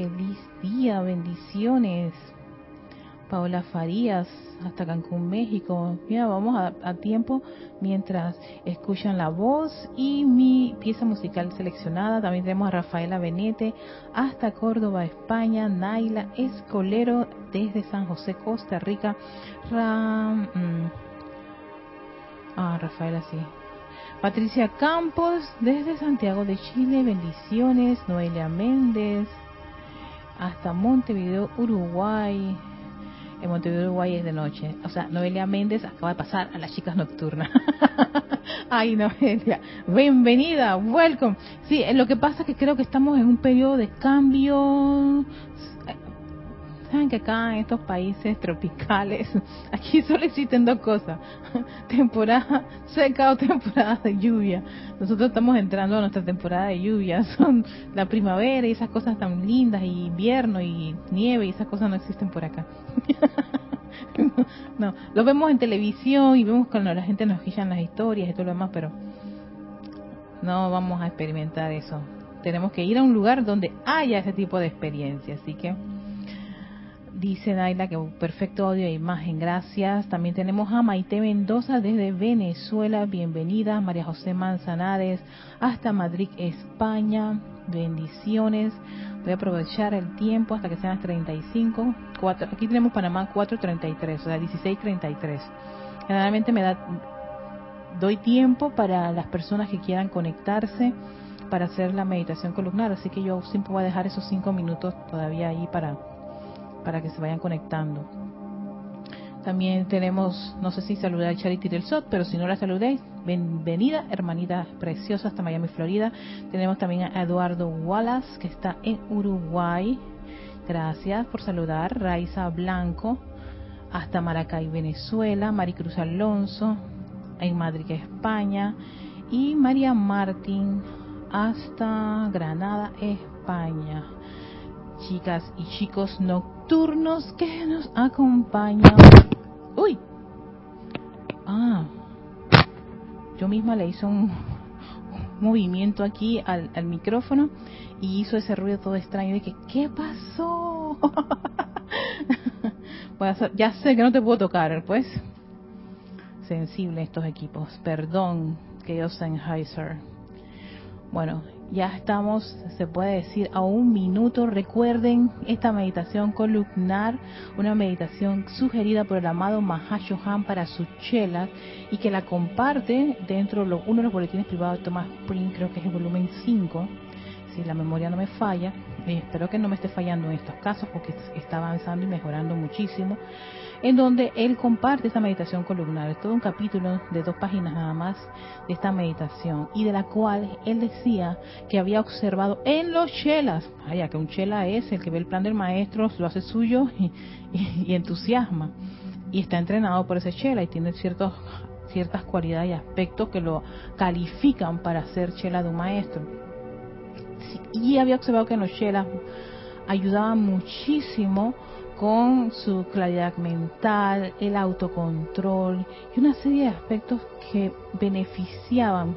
Feliz día, bendiciones. Paola Farías, hasta Cancún, México. Mira, vamos a, tiempo mientras escuchan la voz y mi pieza musical seleccionada. También tenemos a Rafaela Benete, hasta Córdoba, España. Naila Escolero, desde San José, Costa Rica. Mm, ah, Rafaela, sí. Patricia Campos, desde Santiago de Chile. Bendiciones. Noelia Méndez, hasta Montevideo, Uruguay en Montevideo, Uruguay es de noche. O sea, Noelia Méndez acaba de pasar a las chicas nocturnas. Ay, Noelia, bienvenida, welcome. Sí, lo que pasa es que creo que estamos en un periodo de cambio Saben que acá en estos países tropicales, aquí solo existen dos cosas, temporada seca o temporada de lluvia. Nosotros estamos entrando a nuestra temporada de lluvia, son la primavera y esas cosas tan lindas, y invierno y nieve y esas cosas no existen por acá. no, lo vemos en televisión y vemos cuando la gente nos guía las historias y todo lo demás, pero no vamos a experimentar eso. Tenemos que ir a un lugar donde haya ese tipo de experiencia, así que Dice Naila que perfecto audio e imagen, gracias. También tenemos a Maite Mendoza desde Venezuela, bienvenida. María José Manzanares hasta Madrid, España, bendiciones. Voy a aprovechar el tiempo hasta que sean las 35. aquí tenemos Panamá 4.33, o sea, 16.33. Generalmente me da, doy tiempo para las personas que quieran conectarse para hacer la meditación columnar, así que yo siempre voy a dejar esos cinco minutos todavía ahí para para que se vayan conectando. También tenemos, no sé si saludar a Charity del SOT, pero si no la saludéis, bienvenida, hermanita preciosa, hasta Miami, Florida. Tenemos también a Eduardo Wallace, que está en Uruguay. Gracias por saludar. Raiza Blanco, hasta Maracay, Venezuela. Maricruz Alonso, en Madrid, España. Y María Martín, hasta Granada, España. Chicas y chicos no turnos que nos acompañan. Uy. Ah. Yo misma le hice un, movimiento aquí al, micrófono y hizo ese ruido todo extraño. Dije, ¿qué pasó? ya sé que no te puedo tocar, pues. Sensible estos equipos. Perdón, que yo Sennheiser. Bueno, ya estamos, se puede decir, a un minuto. Recuerden esta meditación columnar, una meditación sugerida por el amado Mahashohan para su chela y que la comparte dentro de uno de los boletines privados de Thomas Prince, creo que es el volumen 5, si la memoria no me falla. espero que no me esté fallando en estos casos porque está avanzando y mejorando muchísimo en donde él comparte esta meditación columnar. Es todo un capítulo de dos páginas nada más de esta meditación y de la cual él decía que había observado en los chelas, vaya que un chela es el que ve el plan del maestro, lo hace suyo y, entusiasma. Y está entrenado por ese chela y tiene ciertos ciertas cualidades y aspectos que lo califican para ser chela de un maestro. Y había observado que en los chelas ayudaban muchísimo con su claridad mental, el autocontrol y una serie de aspectos que beneficiaban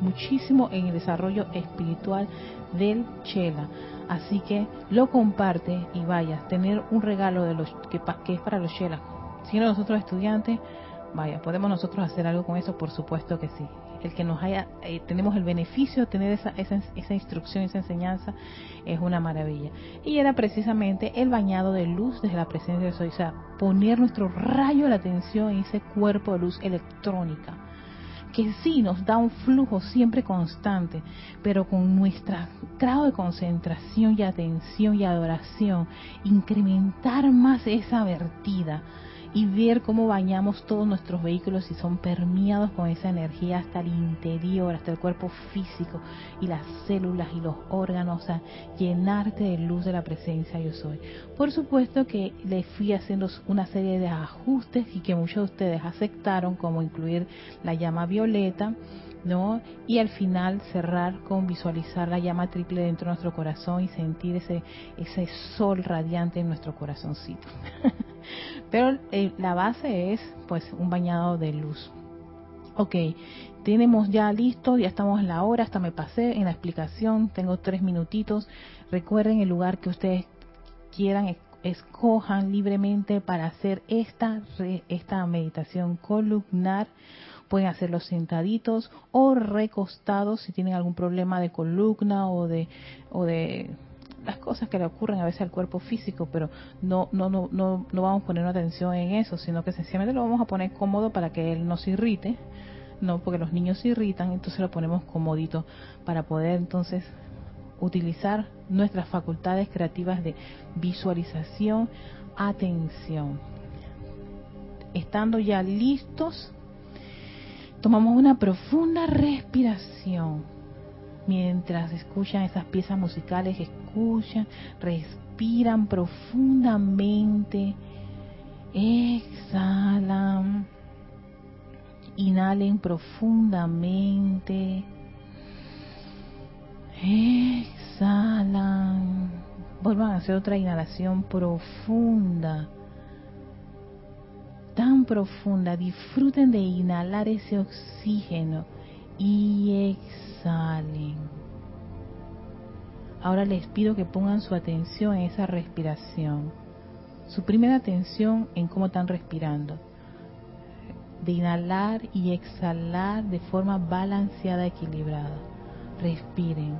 muchísimo en el desarrollo espiritual del Chela. Así que lo comparte y vaya, tener un regalo de los que, es para los Chelas. Siendo nosotros estudiantes, vaya, podemos nosotros hacer algo con eso, por supuesto que sí el que nos haya, eh, tenemos el beneficio de tener esa, esa, esa instrucción, esa enseñanza, es una maravilla. Y era precisamente el bañado de luz desde la presencia de Soy, o sea, poner nuestro rayo de atención en ese cuerpo de luz electrónica que sí nos da un flujo siempre constante, pero con nuestro grado de concentración y atención y adoración, incrementar más esa vertida y ver cómo bañamos todos nuestros vehículos y son permeados con esa energía hasta el interior, hasta el cuerpo físico y las células y los órganos, o sea, llenarte de luz de la presencia yo soy. Por supuesto que le fui haciendo una serie de ajustes y que muchos de ustedes aceptaron, como incluir la llama violeta, ¿no? Y al final cerrar con visualizar la llama triple dentro de nuestro corazón y sentir ese, ese sol radiante en nuestro corazoncito. Pero eh, la base es pues un bañado de luz. Ok, tenemos ya listo, ya estamos en la hora, hasta me pasé en la explicación, tengo tres minutitos. Recuerden el lugar que ustedes quieran, escojan libremente para hacer esta, esta meditación columnar. Pueden hacerlo sentaditos o recostados si tienen algún problema de columna o de, o de las cosas que le ocurren a veces al cuerpo físico, pero no, no, no, no, no vamos a poner atención en eso, sino que sencillamente lo vamos a poner cómodo para que él no se irrite, no, porque los niños se irritan, entonces lo ponemos comodito para poder entonces utilizar nuestras facultades creativas de visualización, atención. Estando ya listos, tomamos una profunda respiración mientras escuchan esas piezas musicales, escuchan, respiran profundamente, exhalan, inhalen profundamente, exhalan, vuelvan a hacer otra inhalación profunda tan profunda, disfruten de inhalar ese oxígeno y exhalen. Ahora les pido que pongan su atención en esa respiración. Su primera atención en cómo están respirando. De inhalar y exhalar de forma balanceada, equilibrada. Respiren.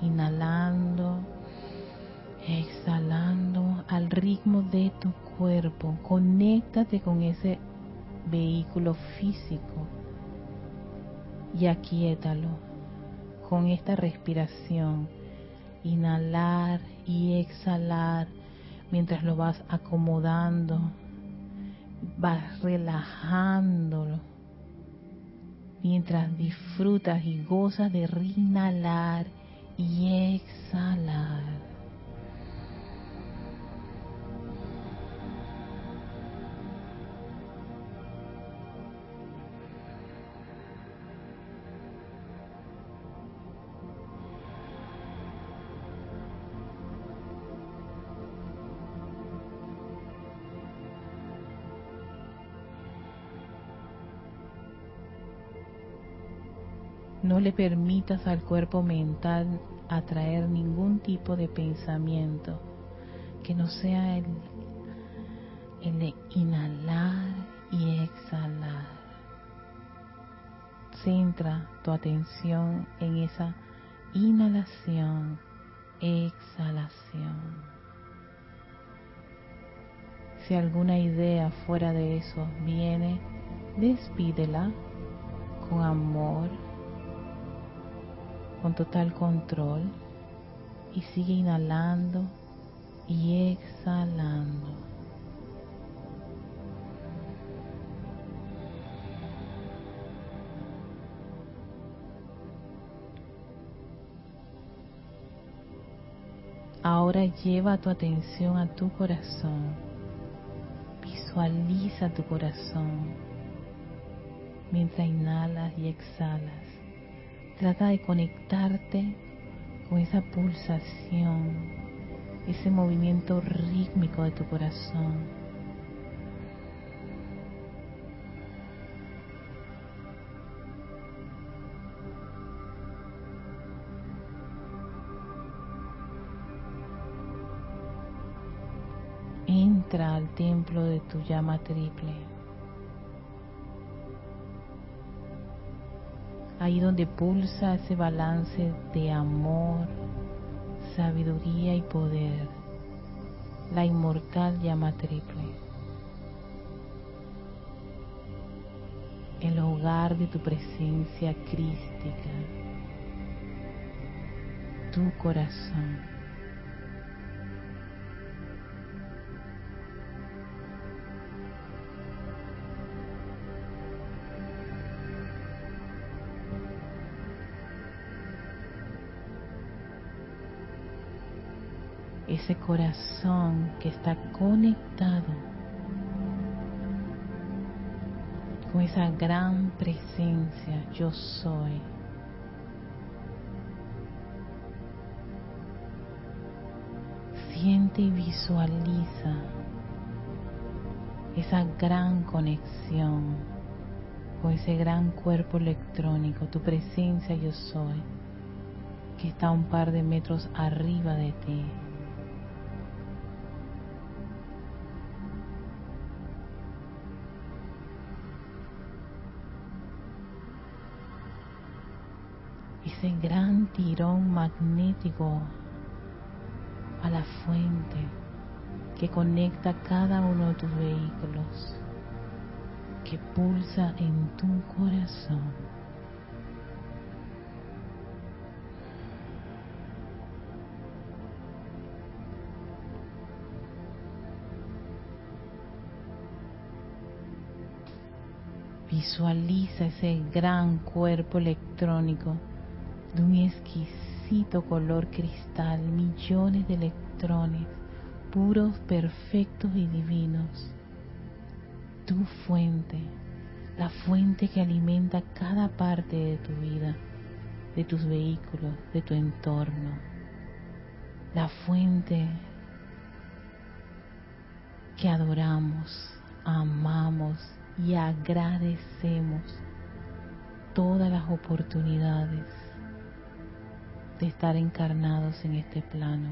Inhalando, exhalando al ritmo de tu cuerpo. Conéctate con ese vehículo físico y aquíétalo con esta respiración. Inhalar y exhalar mientras lo vas acomodando, vas relajándolo, mientras disfrutas y gozas de inhalar y exhalar. Le permitas al cuerpo mental atraer ningún tipo de pensamiento que no sea el, el de inhalar y exhalar. Centra tu atención en esa inhalación, exhalación. Si alguna idea fuera de eso viene, despídela con amor con total control y sigue inhalando y exhalando. Ahora lleva tu atención a tu corazón. Visualiza tu corazón mientras inhalas y exhalas. Trata de conectarte con esa pulsación, ese movimiento rítmico de tu corazón. Entra al templo de tu llama triple. Ahí donde pulsa ese balance de amor, sabiduría y poder, la inmortal llama triple. El hogar de tu presencia crística, tu corazón. Ese corazón que está conectado con esa gran presencia yo soy. Siente y visualiza esa gran conexión con ese gran cuerpo electrónico, tu presencia yo soy, que está un par de metros arriba de ti. Tirón magnético a la fuente que conecta cada uno de tus vehículos, que pulsa en tu corazón. Visualiza ese gran cuerpo electrónico de un exquisito color cristal, millones de electrones puros, perfectos y divinos. Tu fuente, la fuente que alimenta cada parte de tu vida, de tus vehículos, de tu entorno. La fuente que adoramos, amamos y agradecemos todas las oportunidades de estar encarnados en este plano.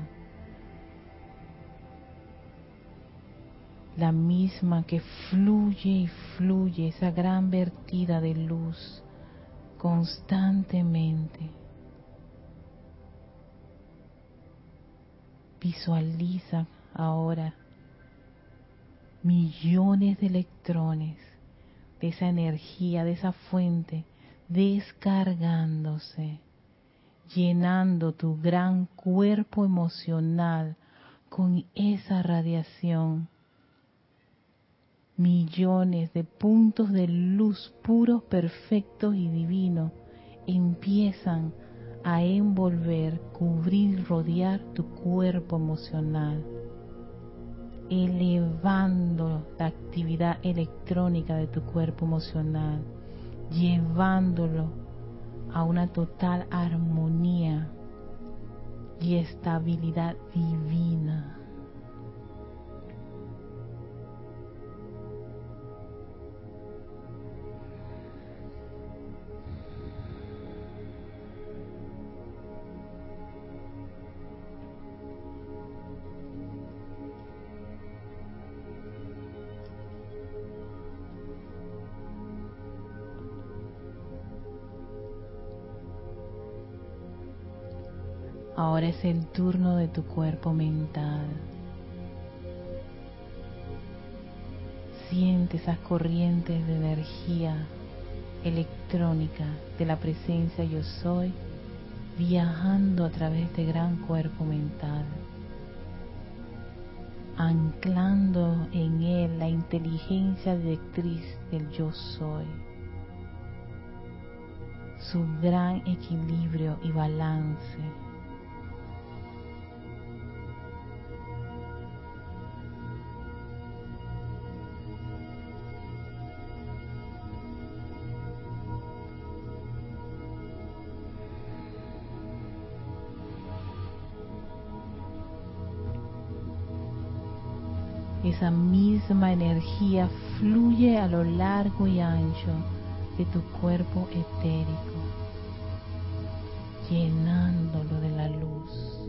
La misma que fluye y fluye esa gran vertida de luz constantemente. Visualiza ahora millones de electrones de esa energía, de esa fuente, descargándose llenando tu gran cuerpo emocional con esa radiación. Millones de puntos de luz puros, perfectos y divinos empiezan a envolver, cubrir, rodear tu cuerpo emocional, elevando la actividad electrónica de tu cuerpo emocional, llevándolo a una total armonía y estabilidad divina. Ahora es el turno de tu cuerpo mental. Siente esas corrientes de energía electrónica de la presencia yo soy viajando a través de gran cuerpo mental, anclando en él la inteligencia directriz del yo soy, su gran equilibrio y balance esa misma energía fluye a lo largo y ancho de tu cuerpo etérico, llenándolo de la luz,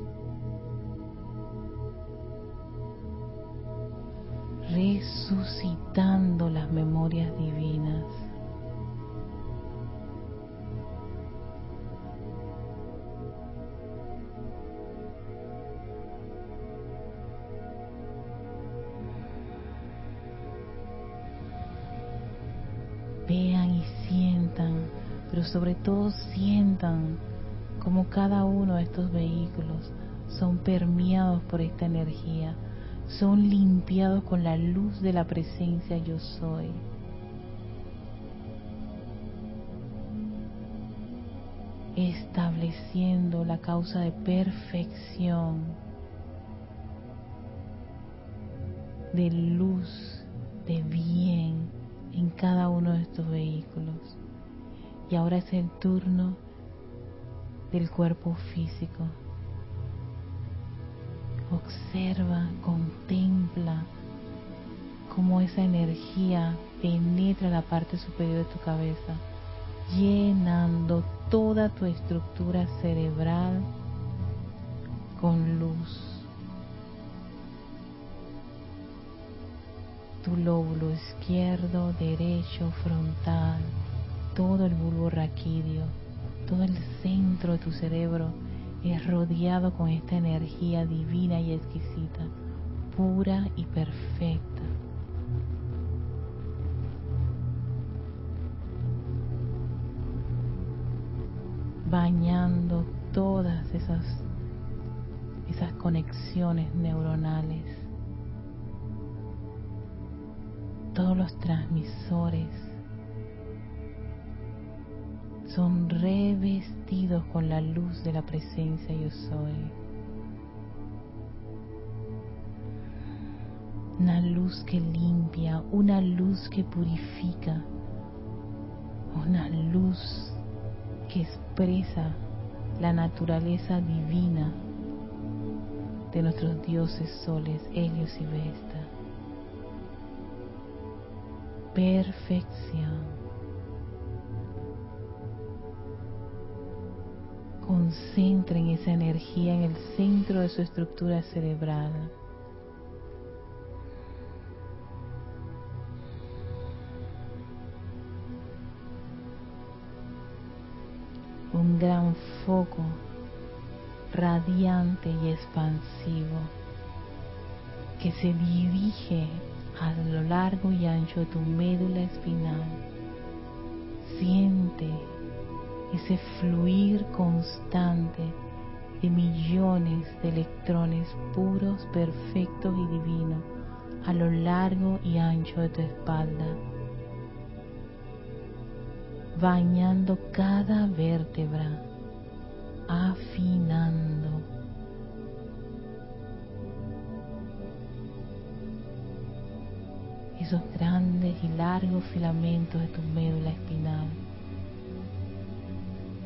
resucitando las memorias divinas sobre todo sientan como cada uno de estos vehículos son permeados por esta energía, son limpiados con la luz de la presencia yo soy. estableciendo la causa de perfección, de luz, de bien en cada uno de estos vehículos. Y ahora es el turno del cuerpo físico. Observa, contempla cómo esa energía penetra la parte superior de tu cabeza, llenando toda tu estructura cerebral con luz. Tu lóbulo izquierdo, derecho, frontal, todo el bulbo raquídeo, todo el centro de tu cerebro es rodeado con esta energía divina y exquisita, pura y perfecta. bañando todas esas esas conexiones neuronales, todos los transmisores son revestidos con la luz de la presencia yo soy. Una luz que limpia, una luz que purifica, una luz que expresa la naturaleza divina de nuestros dioses soles, Helios y Vesta. Perfección. Concentren esa energía en el centro de su estructura cerebral. Un gran foco radiante y expansivo que se dirige a lo largo y ancho de tu médula espinal. Siente ese fluir constante de millones de electrones puros, perfectos y divinos a lo largo y ancho de tu espalda, bañando cada vértebra, afinando. esos grandes y largos filamentos de tu médula espinal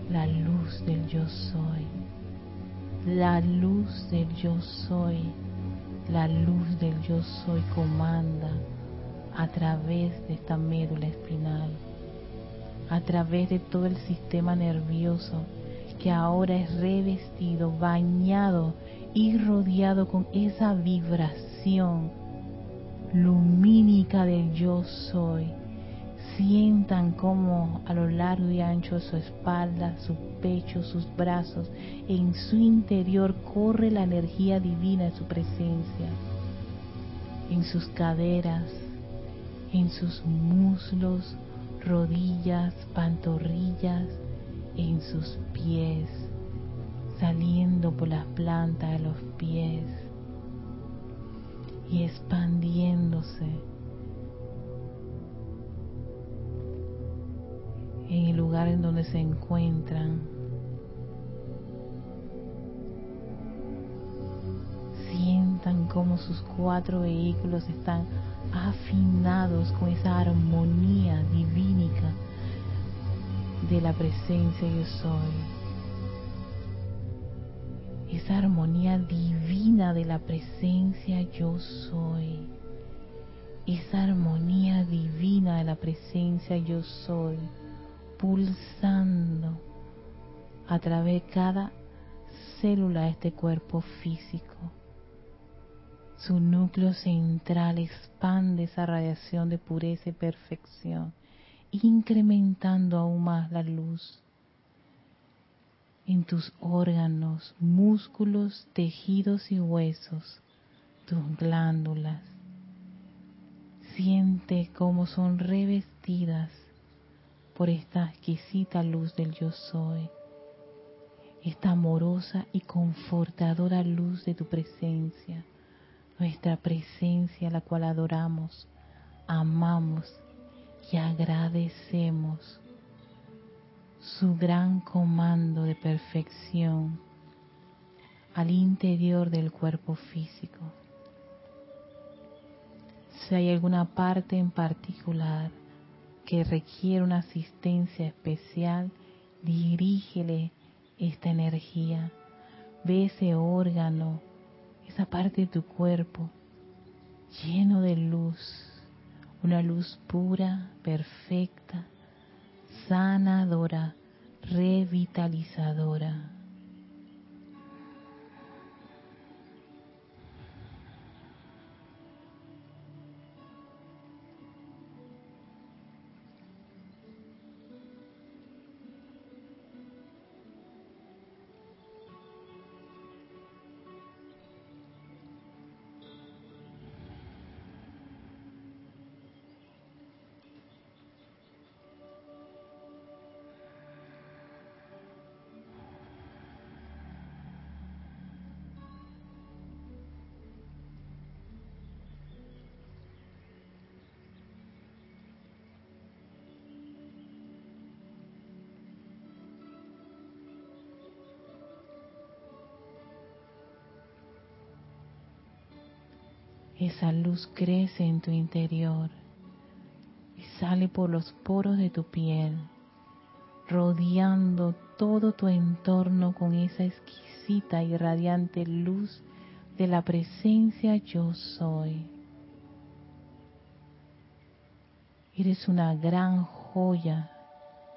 la luz del yo soy, la luz del yo soy, la luz del yo soy comanda a través de esta médula espinal, a través de todo el sistema nervioso que ahora es revestido, bañado y rodeado con esa vibración lumínica del yo soy Sientan como a lo largo y ancho de su espalda, su pecho, sus brazos, en su interior corre la energía divina de su presencia. En sus caderas, en sus muslos, rodillas, pantorrillas, en sus pies, saliendo por las plantas de los pies y expandiéndose en el lugar en donde se encuentran. Sientan como sus cuatro vehículos están afinados con esa armonía divínica de la presencia yo soy. Esa armonía divina de la presencia yo soy. Esa armonía divina de la presencia yo soy pulsando a través de cada célula de este cuerpo físico. Su núcleo central expande esa radiación de pureza y perfección, incrementando aún más la luz en tus órganos, músculos, tejidos y huesos, tus glándulas. Siente cómo son revestidas por esta exquisita luz del yo soy, esta amorosa y confortadora luz de tu presencia, nuestra presencia la cual adoramos, amamos y agradecemos su gran comando de perfección al interior del cuerpo físico. Si hay alguna parte en particular que requiere una asistencia especial, dirígele esta energía. Ve ese órgano, esa parte de tu cuerpo lleno de luz, una luz pura, perfecta, sanadora, revitalizadora. Esa luz crece en tu interior y sale por los poros de tu piel, rodeando todo tu entorno con esa exquisita y radiante luz de la presencia yo soy. Eres una gran joya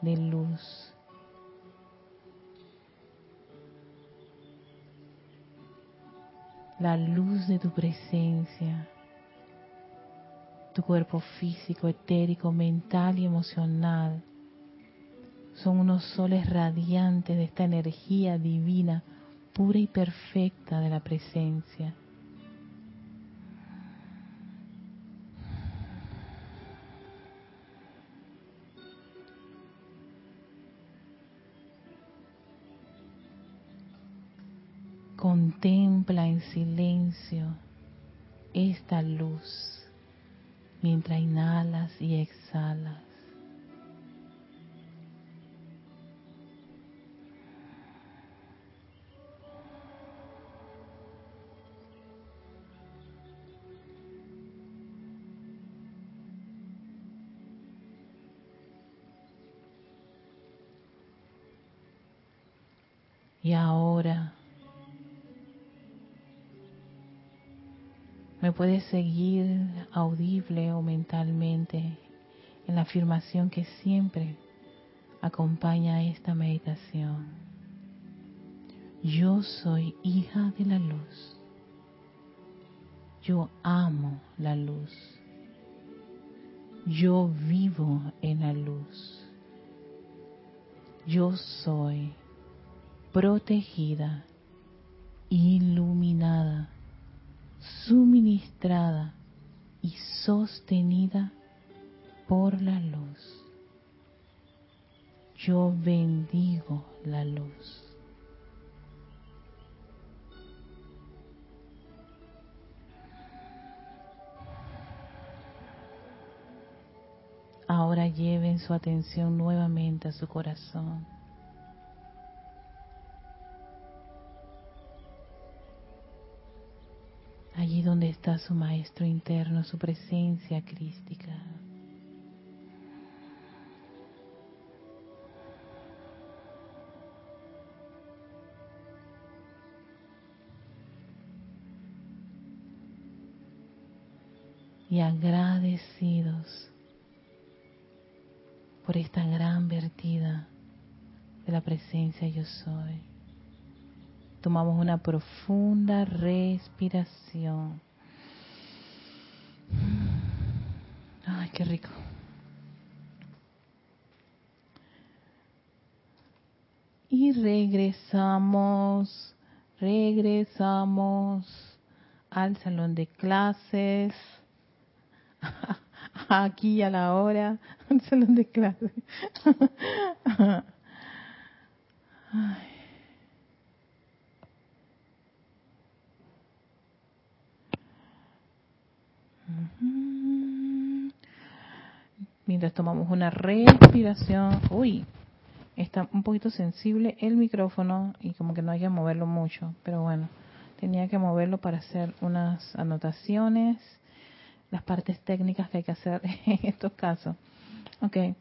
de luz. La luz de tu presencia, tu cuerpo físico, etérico, mental y emocional. Son unos soles radiantes de esta energía divina, pura y perfecta de la presencia. Contempla en silencio esta luz mientras inhalas y exhalas. Y ahora Me puedes seguir audible o mentalmente en la afirmación que siempre acompaña esta meditación. Yo soy hija de la luz. Yo amo la luz. Yo vivo en la luz. Yo soy protegida, iluminada suministrada y sostenida por la luz. Yo bendigo la luz. Ahora lleven su atención nuevamente a su corazón. Está su maestro interno, su presencia crística. Y agradecidos por esta gran vertida de la presencia yo soy. Tomamos una profunda respiración. Qué rico. Y regresamos, regresamos al salón de clases. Aquí a la hora, al salón de clases. Ay. Mientras tomamos una respiración, uy, está un poquito sensible el micrófono y como que no hay que moverlo mucho, pero bueno, tenía que moverlo para hacer unas anotaciones, las partes técnicas que hay que hacer en estos casos. Ok.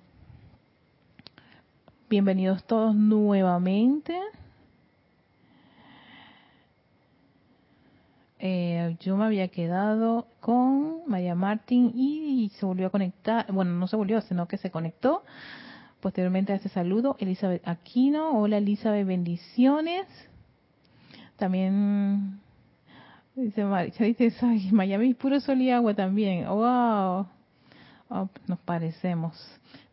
Bienvenidos todos nuevamente. Eh, yo me había quedado con Maya Martín y, se volvió a conectar, bueno, no se volvió, sino que se conectó. Posteriormente a ese saludo, Elizabeth Aquino, hola Elizabeth, bendiciones. También dice Maricha, dice Miami puro sol y agua también. Wow, oh, nos parecemos.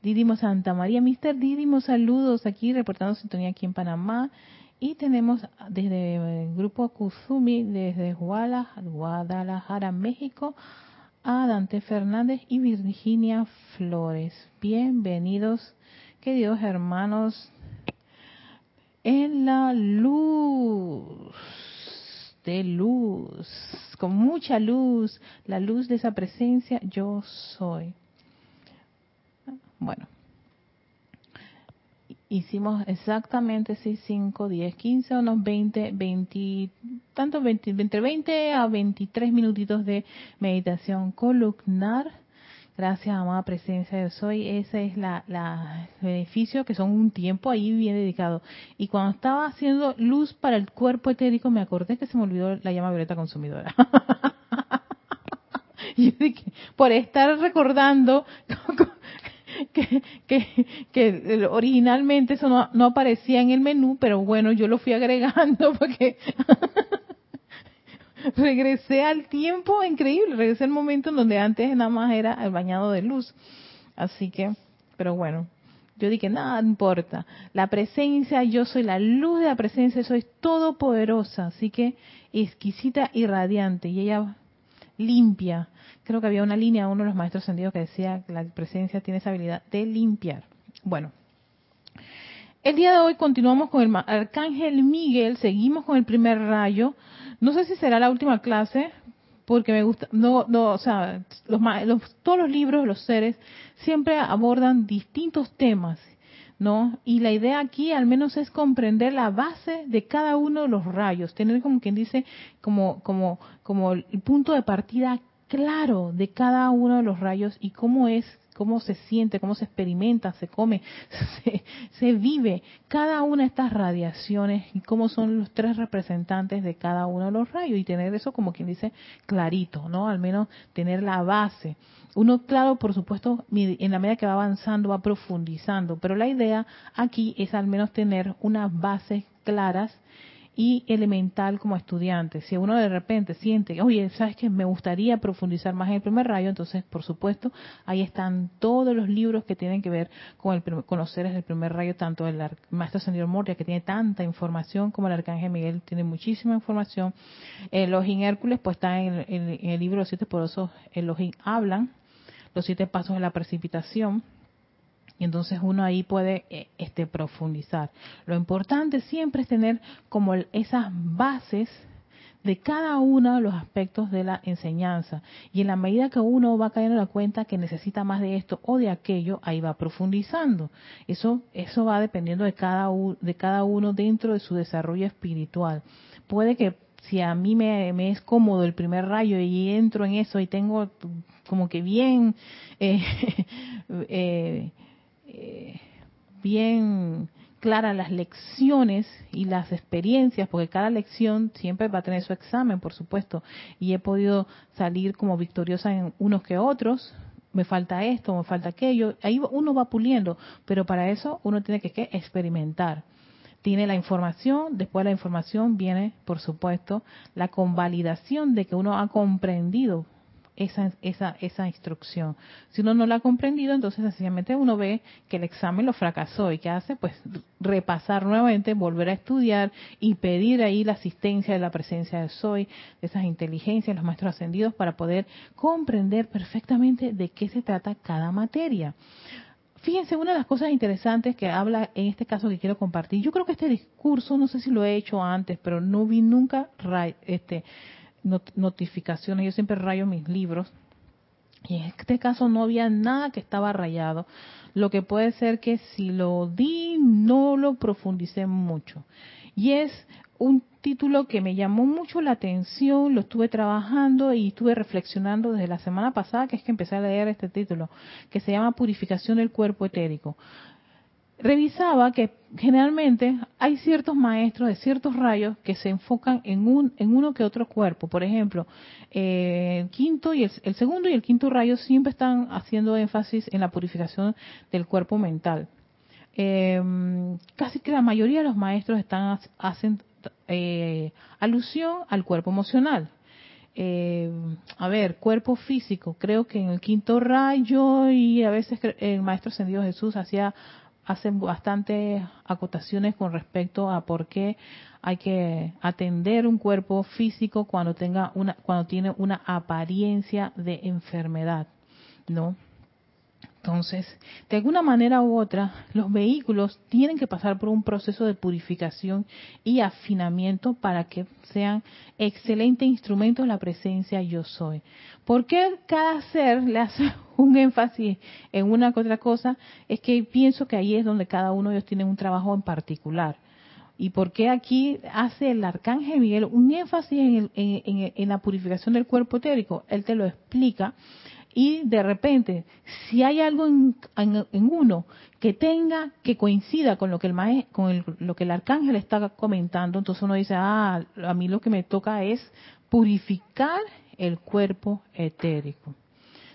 Didimo Santa María, Mister Didimo, saludos aquí reportando sintonía aquí en Panamá. Y tenemos desde el grupo Kuzumi, desde Guadalajara, México, a Dante Fernández y Virginia Flores. Bienvenidos, queridos hermanos, en la luz, de luz, con mucha luz, la luz de esa presencia, yo soy. Bueno, hicimos exactamente 6, 5, 10, 15, unos 20, 20, tanto 20, entre 20 a 23 minutitos de meditación columnar. Gracias, amada presencia de Soy. Ese es la, la, beneficio que son un tiempo ahí bien dedicado. Y cuando estaba haciendo luz para el cuerpo etérico, me acordé que se me olvidó la llama violeta consumidora. y dije, por estar recordando que, que, que originalmente eso no, no, aparecía en el menú, pero bueno, yo lo fui agregando porque regresé al tiempo increíble, regresé al momento en donde antes nada más era el bañado de luz. Así que, pero bueno, yo dije, nada importa. La presencia, yo soy la luz de la presencia, soy todopoderosa, así que exquisita y radiante. Y ella limpia. Creo que había una línea, uno de los maestros sentidos que decía que la presencia tiene esa habilidad de limpiar. Bueno, el día de hoy continuamos con el Arcángel Miguel, seguimos con el primer rayo. No sé si será la última clase, porque me gusta, no, no, o sea, todos los libros, los seres, siempre abordan distintos temas ¿no? Y la idea aquí al menos es comprender la base de cada uno de los rayos, tener como quien dice, como, como, como el punto de partida claro de cada uno de los rayos y cómo es, cómo se siente, cómo se experimenta, se come, se, se vive cada una de estas radiaciones y cómo son los tres representantes de cada uno de los rayos y tener eso como quien dice clarito, ¿no? Al menos tener la base. Uno, claro, por supuesto, en la medida que va avanzando, va profundizando, pero la idea aquí es al menos tener unas bases claras y elemental como estudiante. Si uno de repente siente, oye, sabes que me gustaría profundizar más en el primer rayo, entonces, por supuesto, ahí están todos los libros que tienen que ver con el conocer el primer rayo, tanto el maestro Señor Moria, que tiene tanta información, como el arcángel Miguel tiene muchísima información. Eh, los Hércules, pues está en, el libro Los Siete Porosos, los hablan los siete pasos de la precipitación. Y entonces uno ahí puede eh, este, profundizar. Lo importante siempre es tener como esas bases de cada uno de los aspectos de la enseñanza. Y en la medida que uno va cayendo la cuenta que necesita más de esto o de aquello, ahí va profundizando. Eso, eso va dependiendo de cada, de cada uno dentro de su desarrollo espiritual. Puede que si a mí me, es cómodo el primer rayo y entro en eso y tengo como que bien, eh, eh, eh, bien claras las lecciones y las experiencias, porque cada lección siempre va a tener su examen, por supuesto, y he podido salir como victoriosa en unos que otros, me falta esto, me falta aquello, ahí uno va puliendo, pero para eso uno tiene que experimentar. Tiene la información, después de la información viene, por supuesto, la convalidación de que uno ha comprendido esa, esa, esa instrucción. Si uno no la ha comprendido, entonces sencillamente uno ve que el examen lo fracasó y que hace pues repasar nuevamente, volver a estudiar y pedir ahí la asistencia de la presencia de Soy, de esas inteligencias, los maestros ascendidos, para poder comprender perfectamente de qué se trata cada materia. Fíjense, una de las cosas interesantes que habla en este caso que quiero compartir, yo creo que este discurso, no sé si lo he hecho antes, pero no vi nunca este, notificaciones, yo siempre rayo mis libros, y en este caso no había nada que estaba rayado, lo que puede ser que si lo di no lo profundicé mucho. Y es un título que me llamó mucho la atención, lo estuve trabajando y estuve reflexionando desde la semana pasada, que es que empecé a leer este título, que se llama Purificación del Cuerpo Etérico. Revisaba que generalmente hay ciertos maestros de ciertos rayos que se enfocan en un en uno que otro cuerpo. Por ejemplo, eh, el quinto y el, segundo y el quinto rayo siempre están haciendo énfasis en la purificación del cuerpo mental. Eh, casi que la mayoría de los maestros están hacen eh, alusión al cuerpo emocional. a ver, cuerpo físico, creo que en el quinto rayo y a veces el Maestro Ascendido Jesús hacía hacen bastantes acotaciones con respecto a por qué hay que atender un cuerpo físico cuando tenga una cuando tiene una apariencia de enfermedad, ¿no? Entonces, de alguna manera u otra, los vehículos tienen que pasar por un proceso de purificación y afinamiento para que sean excelentes instrumentos de la presencia yo soy. ¿Por qué cada ser le hace un énfasis en una que otra cosa? Es que pienso que ahí es donde cada uno de ellos tiene un trabajo en particular. ¿Y por qué aquí hace el arcángel Miguel un énfasis en, en la purificación del cuerpo etérico? Él te lo explica y de repente, si hay algo en, uno que tenga, que coincida con lo que el maestro, con lo que el arcángel está comentando, entonces uno dice, ah, a mí lo que me toca es purificar el cuerpo etérico.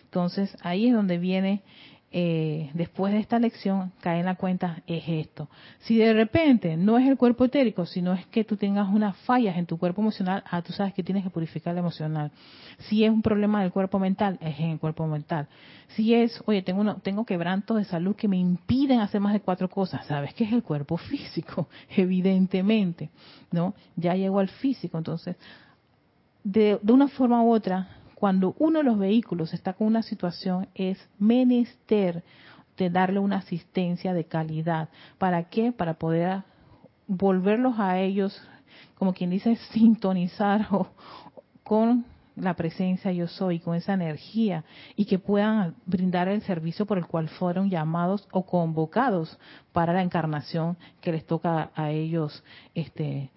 Entonces ahí es donde viene eh, después de esta lección cae en la cuenta es esto. Si de repente no es el cuerpo etérico, sino es que tú tengas unas fallas en tu cuerpo emocional, ah, tú sabes que tienes que purificar el emocional. Si es un problema del cuerpo mental, es en el cuerpo mental. Si es, oye, tengo, uno, tengo quebrantos de salud que me impiden hacer más de cuatro cosas, sabes que es el cuerpo físico, evidentemente, ¿no? Ya llegó al físico, entonces, de una forma u otra, cuando uno de los vehículos está con una situación es menester de darle una asistencia de calidad. ¿Para qué? Para poder volverlos a ellos, como quien dice, sintonizar con la presencia yo soy, con esa energía, y que puedan brindar el servicio por el cual fueron llamados o convocados para la encarnación que les toca a ellos este,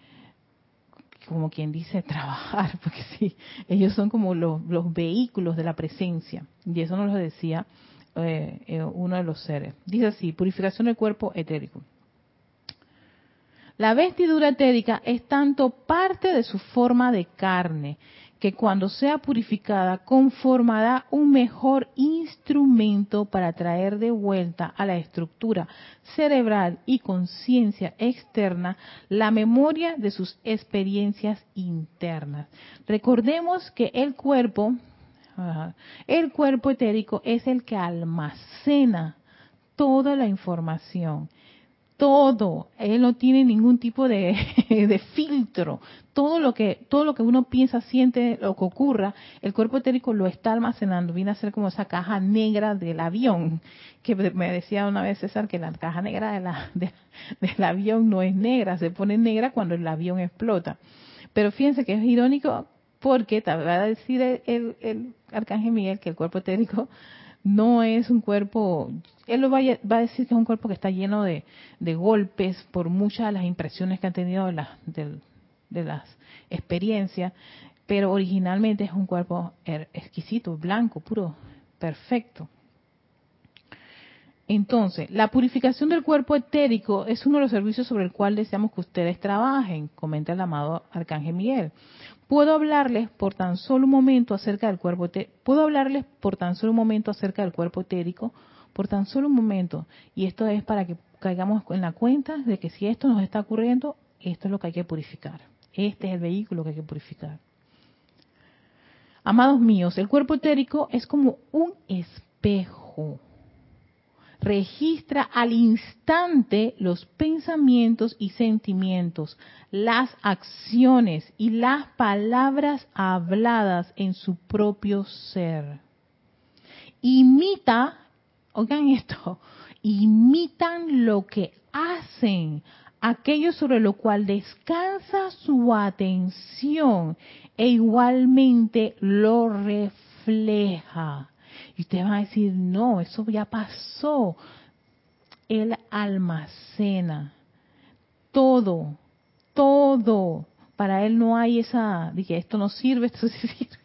como quien dice, trabajar, porque sí, ellos son como los, vehículos de la presencia. Y eso nos lo decía eh, eh, uno de los seres. Dice así, purificación del cuerpo etérico. La vestidura etérica es tanto parte de su forma de carne que cuando sea purificada conformará un mejor instrumento para traer de vuelta a la estructura cerebral y conciencia externa la memoria de sus experiencias internas. Recordemos que el cuerpo, el cuerpo etérico es el que almacena toda la información todo, él no tiene ningún tipo de, filtro. Todo lo que todo lo que uno piensa, siente, lo que ocurra, el cuerpo etérico lo está almacenando. Viene a ser como esa caja negra del avión, que me decía una vez César que la caja negra de la, del avión no es negra, se pone negra cuando el avión explota. Pero fíjense que es irónico porque te va a decir el, el arcángel Miguel que el cuerpo etérico no es un cuerpo, él lo va a, decir que es un cuerpo que está lleno de, golpes por muchas de las impresiones que han tenido de, de, las experiencias, pero originalmente es un cuerpo exquisito, blanco, puro, perfecto. Entonces, la purificación del cuerpo etérico es uno de los servicios sobre el cual deseamos que ustedes trabajen, comenta el amado Arcángel Miguel. Puedo hablarles por tan solo un momento acerca del cuerpo puedo hablarles por tan solo un momento acerca del cuerpo etérico, por tan solo un momento, y esto es para que caigamos en la cuenta de que si esto nos está ocurriendo, esto es lo que hay que purificar. Este es el vehículo que hay que purificar. Amados míos, el cuerpo etérico es como un espejo registra al instante los pensamientos y sentimientos, las acciones y las palabras habladas en su propio ser. Imita, oigan esto, imitan lo que hacen, aquello sobre lo cual descansa su atención e igualmente lo refleja. Y ustedes van a decir, no, eso ya pasó. Él almacena todo, todo. Para él no hay esa, dije, esto no sirve, esto sí sirve.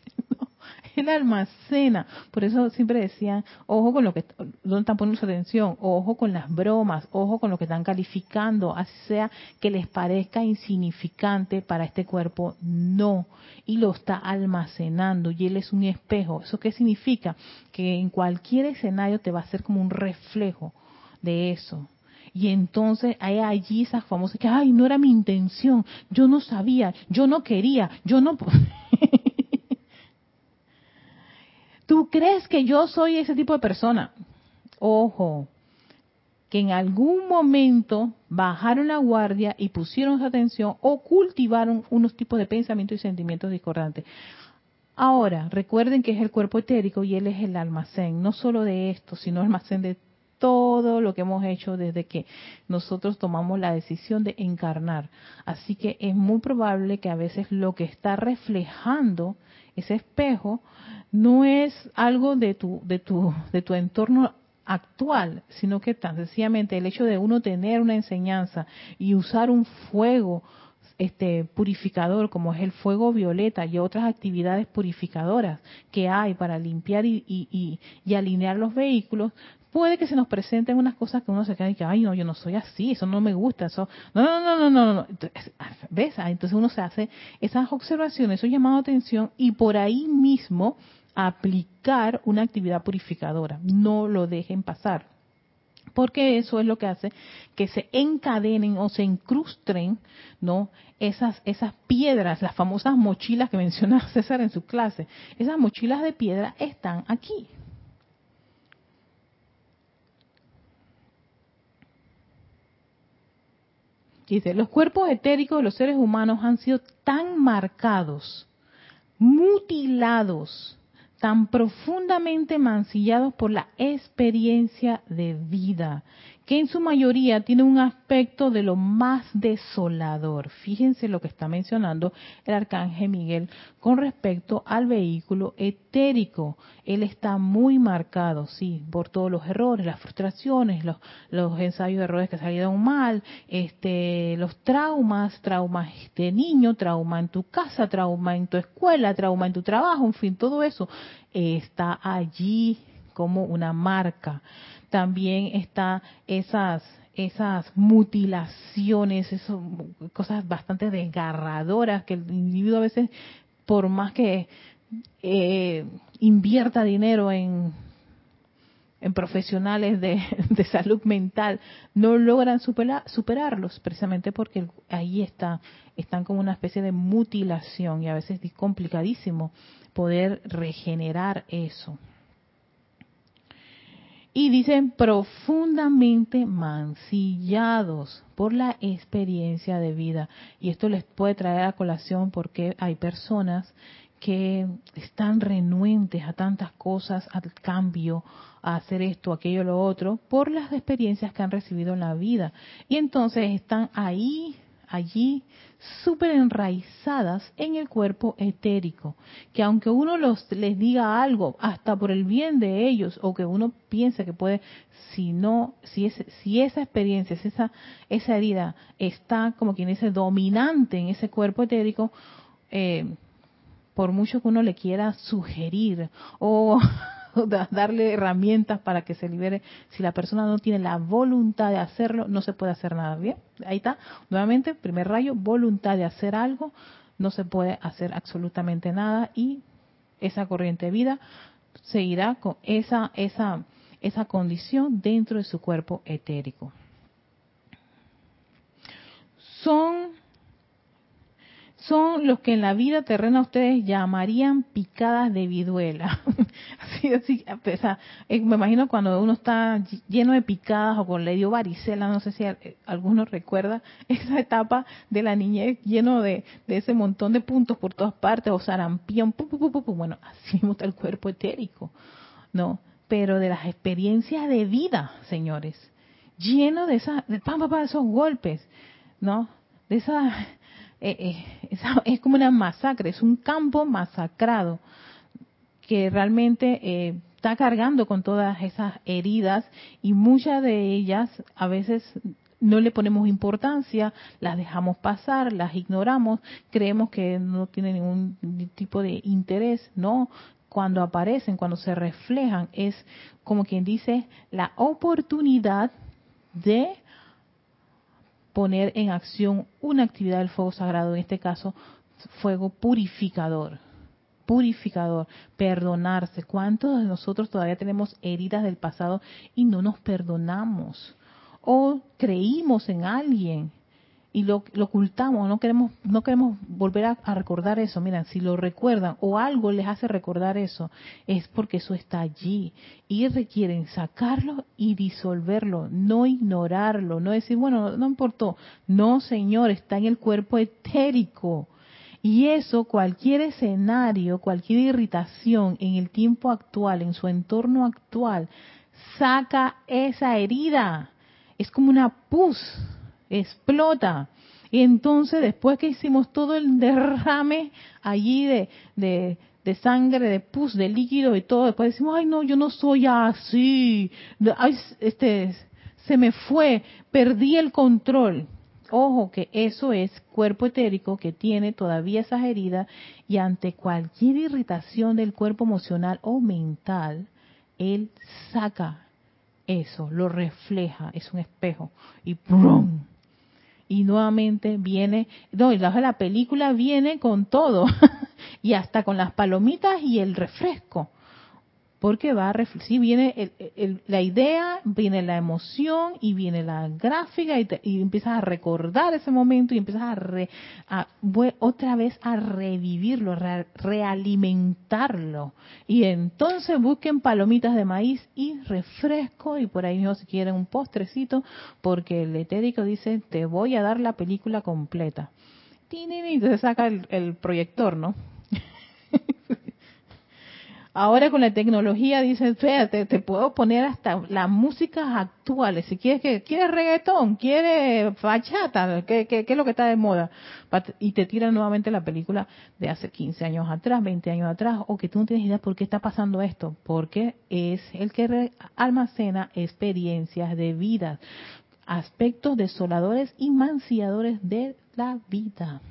Él almacena. Por eso siempre decían, ojo con lo que, están poniendo su atención, ojo con las bromas, ojo con lo que están calificando, así sea que les parezca insignificante para este cuerpo, no. Y lo está almacenando y Él es un espejo. ¿Eso qué significa? Que en cualquier escenario te va a ser como un reflejo de eso. Y entonces hay allí esas famosas que, ay, no era mi intención, yo no sabía, yo no quería, yo no... ¿Tú crees que yo soy ese tipo de persona? Ojo, que en algún momento bajaron la guardia y pusieron su atención o cultivaron unos tipos de pensamientos y sentimientos discordantes. Ahora, recuerden que es el cuerpo etérico y él es el almacén, no solo de esto, sino almacén de todo lo que hemos hecho desde que nosotros tomamos la decisión de encarnar. Así que es muy probable que a veces lo que está reflejando ese espejo no es algo de tu de tu de tu entorno actual, sino que tan sencillamente el hecho de uno tener una enseñanza y usar un fuego este purificador como es el fuego violeta y otras actividades purificadoras que hay para limpiar y, y, y alinear los vehículos puede que se nos presenten unas cosas que uno se queda y que, ay, no, yo no soy así, eso no me gusta, eso, no, no, no, no, no, no. ¿ves? Ah, entonces uno se hace esas observaciones, eso llamado atención y por ahí mismo aplicar una actividad purificadora. No lo dejen pasar. Porque eso es lo que hace que se encadenen o se incrustren, ¿no? Esas, esas piedras, las famosas mochilas que menciona César en su clase. Esas mochilas de piedra están aquí, Dice, los cuerpos etéricos de los seres humanos han sido tan marcados, mutilados, tan profundamente mancillados por la experiencia de vida, que en su mayoría tiene un aspecto de lo más desolador. Fíjense lo que está mencionando el arcángel Miguel con respecto al vehículo etérico. Él está muy marcado, sí, por todos los errores, las frustraciones, los, los ensayos de errores que salieron mal, este, los traumas, traumas de niño, trauma en tu casa, trauma en tu escuela, trauma en tu trabajo, en fin, todo eso está allí como una marca también está esas esas mutilaciones, esas cosas bastante desgarradoras que el individuo a veces, por más que eh, invierta dinero en, en profesionales de, de, salud mental, no logran superarlos, precisamente porque ahí está, están como una especie de mutilación y a veces es complicadísimo poder regenerar eso y dicen profundamente mancillados por la experiencia de vida. Y esto les puede traer a colación porque hay personas que están renuentes a tantas cosas, al cambio, a hacer esto, aquello, lo otro, por las experiencias que han recibido en la vida. Y entonces están ahí allí súper enraizadas en el cuerpo etérico, que aunque uno los, les diga algo, hasta por el bien de ellos, o que uno piense que puede, si no, si, es, si esa experiencia, si esa, esa herida está como quien dice dominante en ese cuerpo etérico, eh, por mucho que uno le quiera sugerir o darle herramientas para que se libere. Si la persona no tiene la voluntad de hacerlo, no se puede hacer nada. Bien, ahí está. Nuevamente, primer rayo, voluntad de hacer algo, no se puede hacer absolutamente nada y esa corriente de vida seguirá con esa esa esa condición dentro de su cuerpo etérico. Son son los que en la vida terrena ustedes llamarían picadas de viduela. así, así, eh, me imagino cuando uno está lleno de picadas o con le dio varicela, no sé si eh, alguno recuerda esa etapa de la niñez lleno de, ese montón de puntos por todas partes o sarampión, bueno, así mismo está el cuerpo etérico, ¿no? Pero de las experiencias de vida, señores, lleno de, esa, de, de esos golpes, ¿no? De esas eh, eh, es, como una masacre, es un campo masacrado que realmente eh, está cargando con todas esas heridas y muchas de ellas a veces no le ponemos importancia, las dejamos pasar, las ignoramos, creemos que no tiene ningún tipo de interés, no, cuando aparecen, cuando se reflejan, es como quien dice la oportunidad de poner en acción una actividad del fuego sagrado, en este caso fuego purificador purificador, perdonarse. ¿Cuántos de nosotros todavía tenemos heridas del pasado y no nos perdonamos? O creímos en alguien y lo, ocultamos, no queremos, no queremos volver a, a, recordar eso. Miren, si lo recuerdan o algo les hace recordar eso, es porque eso está allí y requieren sacarlo y disolverlo, no ignorarlo, no decir, bueno, no importó. No, señor, está en el cuerpo etérico y eso, cualquier escenario, cualquier irritación en el tiempo actual, en su entorno actual, saca esa herida. Es como una pus, explota. Y entonces, después que hicimos todo el derrame allí de, de, sangre, de pus, de líquido y todo, después decimos, ay no, yo no soy así, ay, este, se me fue, perdí el control. Ojo que eso es cuerpo etérico que tiene todavía esas heridas y ante cualquier irritación del cuerpo emocional o mental, él saca eso, lo refleja, es un espejo y ¡prum! Y nuevamente viene, no, y la película viene con todo, y hasta con las palomitas y el refresco porque va a si viene la idea, viene la emoción y viene la gráfica y, empiezas a recordar ese momento y empiezas a, otra vez a revivirlo, realimentarlo. Y entonces busquen palomitas de maíz y refresco y por ahí mismo si quieren un postrecito porque el etérico dice te voy a dar la película completa. Y entonces saca el, el proyector, ¿no? Ahora con la tecnología dicen, fíjate, te puedo poner hasta las músicas actuales. Si quieres que quieres reggaetón, quieres bachata, ¿qué, qué, es lo que está de moda? Y te tiran nuevamente la película de hace 15 años atrás, 20 años atrás, o que tú no tienes idea por qué está pasando esto. Porque es el que almacena experiencias de vida, aspectos desoladores y manciadores de la vida.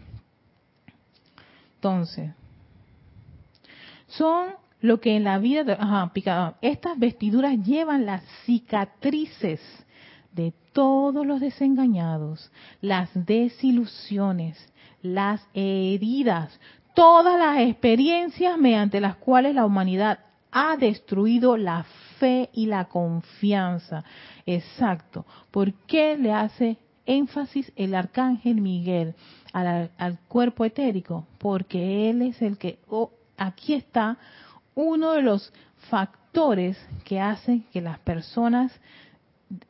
Entonces, son lo que en la vida de, ajá, estas vestiduras llevan las cicatrices de todos los desengañados, las desilusiones, las heridas, todas las experiencias mediante las cuales la humanidad ha destruido la fe y la confianza. Exacto. ¿Por qué le hace énfasis el arcángel Miguel al, al cuerpo etérico? Porque él es el que, oh, aquí está uno de los factores que hacen que las personas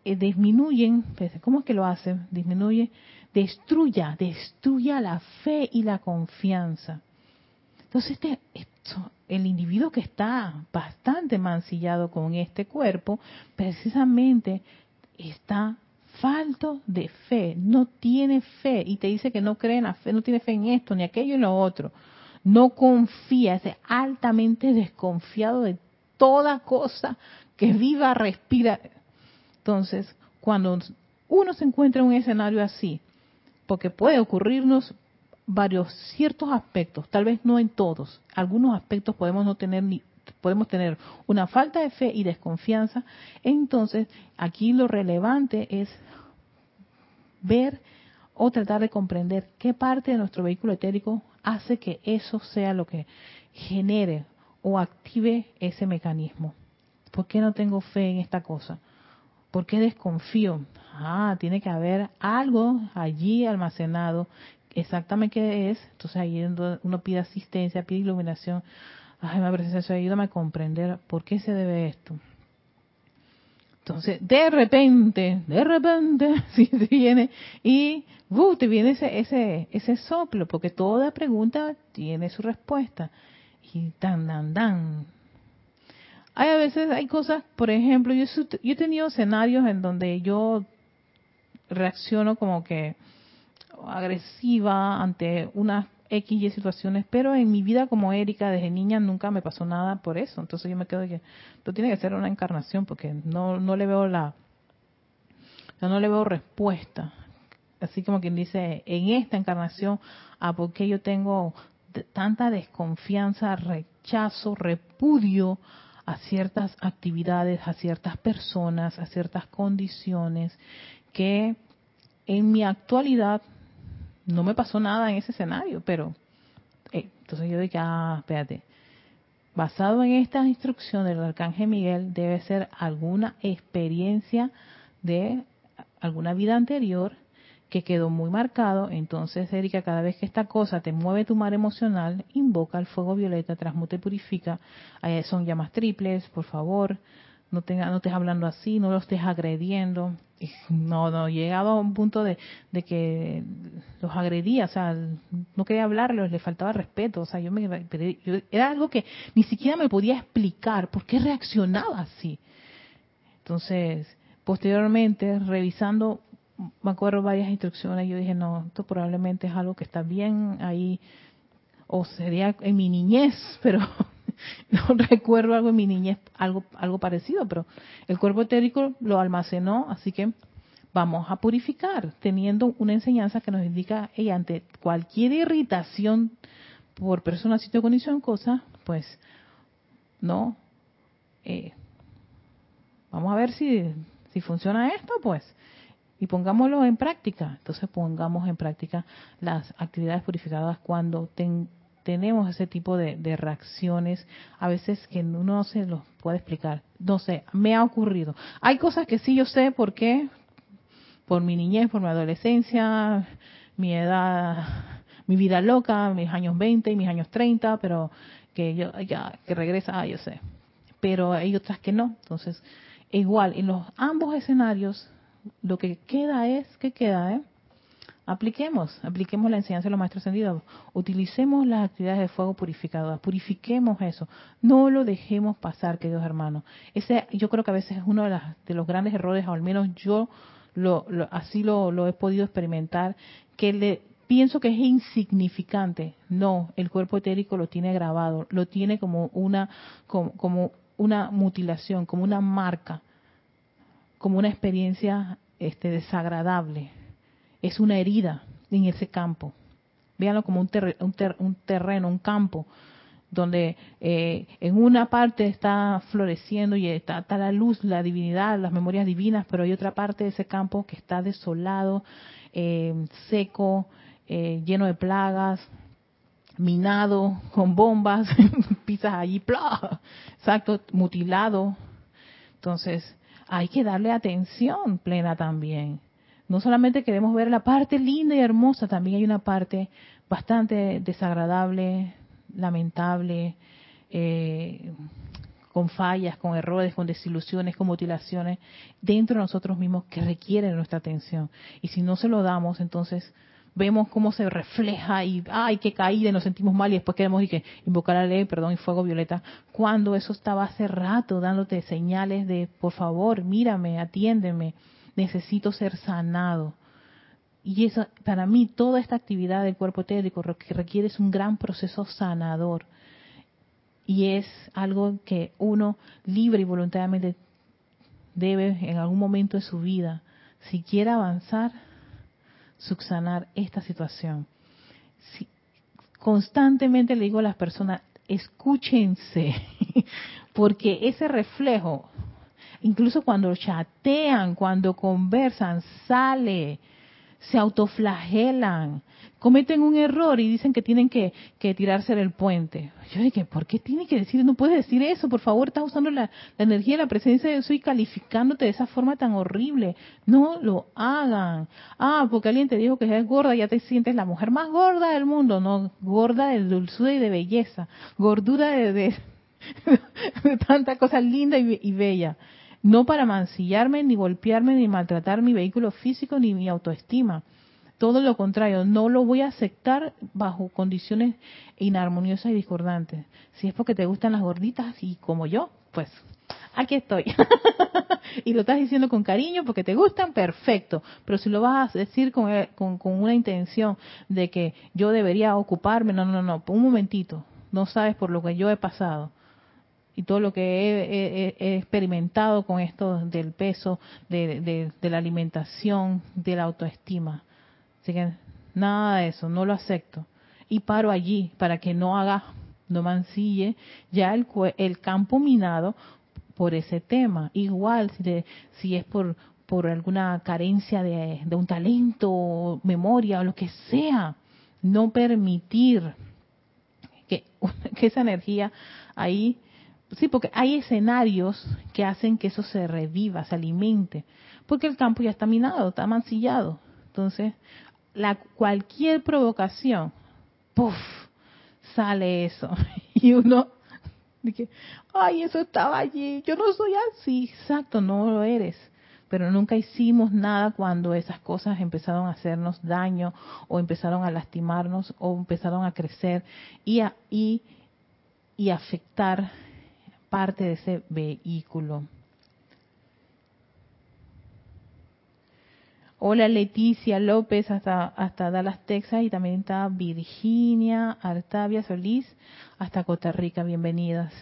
eh, disminuyen, pues, ¿cómo es que lo hacen? Disminuye, destruya, destruya la fe y la confianza. Entonces, este, el individuo que está bastante mancillado con este cuerpo, precisamente está falto de fe, no tiene fe y te dice que no cree en la fe, no tiene fe en esto, ni aquello, ni lo otro no confía, es altamente desconfiado de toda cosa que viva, respira. Entonces, cuando uno se encuentra en un escenario así, porque puede ocurrirnos varios ciertos aspectos, tal vez no en todos, algunos aspectos podemos no tener ni podemos tener una falta de fe y desconfianza, entonces aquí lo relevante es ver o tratar de comprender qué parte de nuestro vehículo etérico hace que eso sea lo que genere o active ese mecanismo. ¿Por qué no tengo fe en esta cosa? ¿Por qué desconfío? Ah, tiene que haber algo allí almacenado. Exactamente qué es. Entonces ahí uno pide asistencia, pide iluminación. Ay, me presencia, ayúdame a comprender por qué se debe esto. Entonces, de repente, de repente, si viene y uh, te viene ese, ese, ese soplo, porque toda pregunta tiene su respuesta. Y tan, tan, tan. Hay a veces, hay cosas, por ejemplo, yo, yo he tenido escenarios en donde yo reacciono como que agresiva ante una X y situaciones, pero en mi vida como Erika desde niña nunca me pasó nada por eso. Entonces yo me quedo que tú tienes que ser una encarnación porque no, no le veo la, no, le veo respuesta. Así como quien dice, en esta encarnación, ¿a por qué yo tengo tanta desconfianza, rechazo, repudio a ciertas actividades, a ciertas personas, a ciertas condiciones que en mi actualidad no me pasó nada en ese escenario, pero eh, entonces yo dije, ah, espérate, basado en estas instrucciones del arcángel Miguel debe ser alguna experiencia de alguna vida anterior que quedó muy marcado. Entonces, Erika, cada vez que esta cosa te mueve tu mar emocional, invoca el fuego violeta, transmute y purifica. son llamas triples, por favor. No, tenga, no estés hablando así, no lo estés agrediendo. No, no, llegaba a un punto de, que los agredía, o sea, no quería hablarlos, le faltaba respeto, o sea, yo me, era algo que ni siquiera me podía explicar por qué reaccionaba así. Entonces, posteriormente, revisando, me acuerdo varias instrucciones, yo dije, no, esto probablemente es algo que está bien ahí, o sería en mi niñez, pero no recuerdo algo en mi niñez, algo, algo parecido, pero el cuerpo etérico lo almacenó, así que vamos a purificar, teniendo una enseñanza que nos indica, y ante cualquier irritación por persona, sitio, condición, cosa, pues, no, eh, vamos a ver si, si funciona esto, pues, y pongámoslo en práctica. Entonces pongamos en práctica las actividades purificadas cuando ten, tenemos ese tipo de, reacciones, a veces que no se los puede explicar. No sé, me ha ocurrido. Hay cosas que sí yo sé por qué, por mi niñez, por mi adolescencia, mi edad, mi vida loca, mis años 20 y mis años 30, pero que yo ya que regresa, ah, yo sé. Pero hay otras que no. Entonces, igual, en los ambos escenarios, lo que queda es, ¿qué queda, eh? Apliquemos, apliquemos la enseñanza de los maestros ascendidos, utilicemos las actividades de fuego purificadoras, purifiquemos eso, no lo dejemos pasar, queridos hermanos. Ese, yo creo que a veces es uno de, de los grandes errores, o al menos yo lo, así lo, he podido experimentar, que le pienso que es insignificante. No, el cuerpo etérico lo tiene grabado, lo tiene como una, como, como una mutilación, como una marca, como una experiencia este, desagradable es una herida en ese campo. Véanlo como un, un, terreno, un campo, donde eh, en una parte está floreciendo y está, la luz, la divinidad, las memorias divinas, pero hay otra parte de ese campo que está desolado, eh, seco, eh, lleno de plagas, minado con bombas, pisas allí, ¡plá! exacto, mutilado. Entonces, hay que darle atención plena también no solamente queremos ver la parte linda y hermosa, también hay una parte bastante desagradable, lamentable, eh, con fallas, con errores, con desilusiones, con mutilaciones dentro de nosotros mismos que requieren nuestra atención. Y si no se lo damos, entonces vemos cómo se refleja y ay qué caída y nos sentimos mal y después queremos invocar la ley perdón y fuego violeta cuando eso estaba hace rato dándote señales de por favor mírame atiéndeme necesito ser sanado. Y eso, para mí, toda esta actividad del cuerpo etérico requiere es un gran proceso sanador. Y es algo que uno libre y voluntariamente debe en algún momento de su vida, si quiere avanzar, subsanar esta situación. constantemente le digo a las personas, escúchense, porque ese reflejo incluso cuando chatean, cuando conversan, sale, se autoflagelan, cometen un error y dicen que tienen que, tirarse del puente. Yo dije, ¿por qué tiene que decir? No puedes decir eso, por favor, estás usando la, energía de la presencia de eso y calificándote de esa forma tan horrible. No lo hagan. Ah, porque alguien te dijo que eres gorda, ya te sientes la mujer más gorda del mundo. No, gorda de dulzura y de belleza. Gordura de, de, tanta cosa linda y bella no para mancillarme, ni golpearme, ni maltratar mi vehículo físico, ni mi autoestima. Todo lo contrario, no lo voy a aceptar bajo condiciones inarmoniosas y discordantes. Si es porque te gustan las gorditas y como yo, pues aquí estoy. y lo estás diciendo con cariño porque te gustan, perfecto. Pero si lo vas a decir con, con, con una intención de que yo debería ocuparme, no, no, no, un momentito. No sabes por lo que yo he pasado y todo lo que he, experimentado con esto del peso, de, la alimentación, de la autoestima. Así que nada de eso, no lo acepto. Y paro allí para que no haga no mancille ya el, el campo minado por ese tema. Igual si, si es por, por alguna carencia de, de un talento, memoria o lo que sea, no permitir que, que esa energía ahí, sí, porque hay escenarios que hacen que eso se reviva, se alimente, porque el campo ya está minado, está mancillado. Entonces, la, cualquier provocación, puff, sale eso. Y uno dice, ay, eso estaba allí, yo no soy así, exacto, no lo eres. Pero nunca hicimos nada cuando esas cosas empezaron a hacernos daño o empezaron a lastimarnos o empezaron a crecer y, a, y, y afectar parte de ese vehículo. Hola Leticia López hasta, hasta Dallas, Texas y también está Virginia Artavia Solís hasta Costa Rica. Bienvenidas.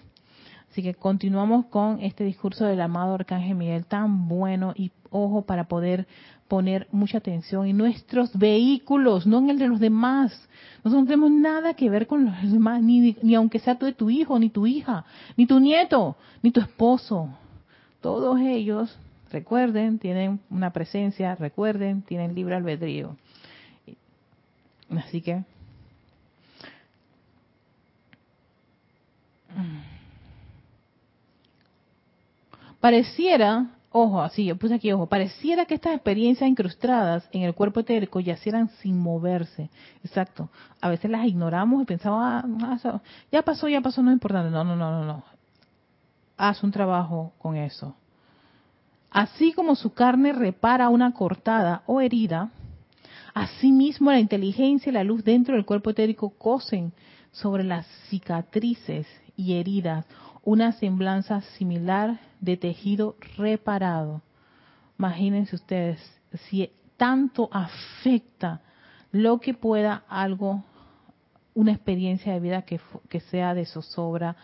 Así que continuamos con este discurso del amado Arcángel Miguel tan bueno y ojo para poder poner mucha atención en nuestros vehículos, no en el de los demás. Nosotros no tenemos nada que ver con los demás, ni, ni aunque sea tú de tu hijo, ni tu hija, ni tu nieto, ni tu esposo. Todos ellos Recuerden, tienen una presencia, recuerden, tienen libre albedrío. Así que pareciera, ojo, así yo puse aquí ojo, pareciera que estas experiencias incrustadas en el cuerpo etérico yacieran sin moverse. Exacto. A veces las ignoramos y pensamos, ah, ah ya pasó, ya pasó, no es importante. No, no, no, no, no. Haz un trabajo con eso. Así como su carne repara una cortada o herida, asimismo la inteligencia y la luz dentro del cuerpo etérico cosen sobre las cicatrices y heridas una semblanza similar de tejido reparado. Imagínense ustedes si tanto afecta lo que pueda algo, una experiencia de vida que, que sea de zozobra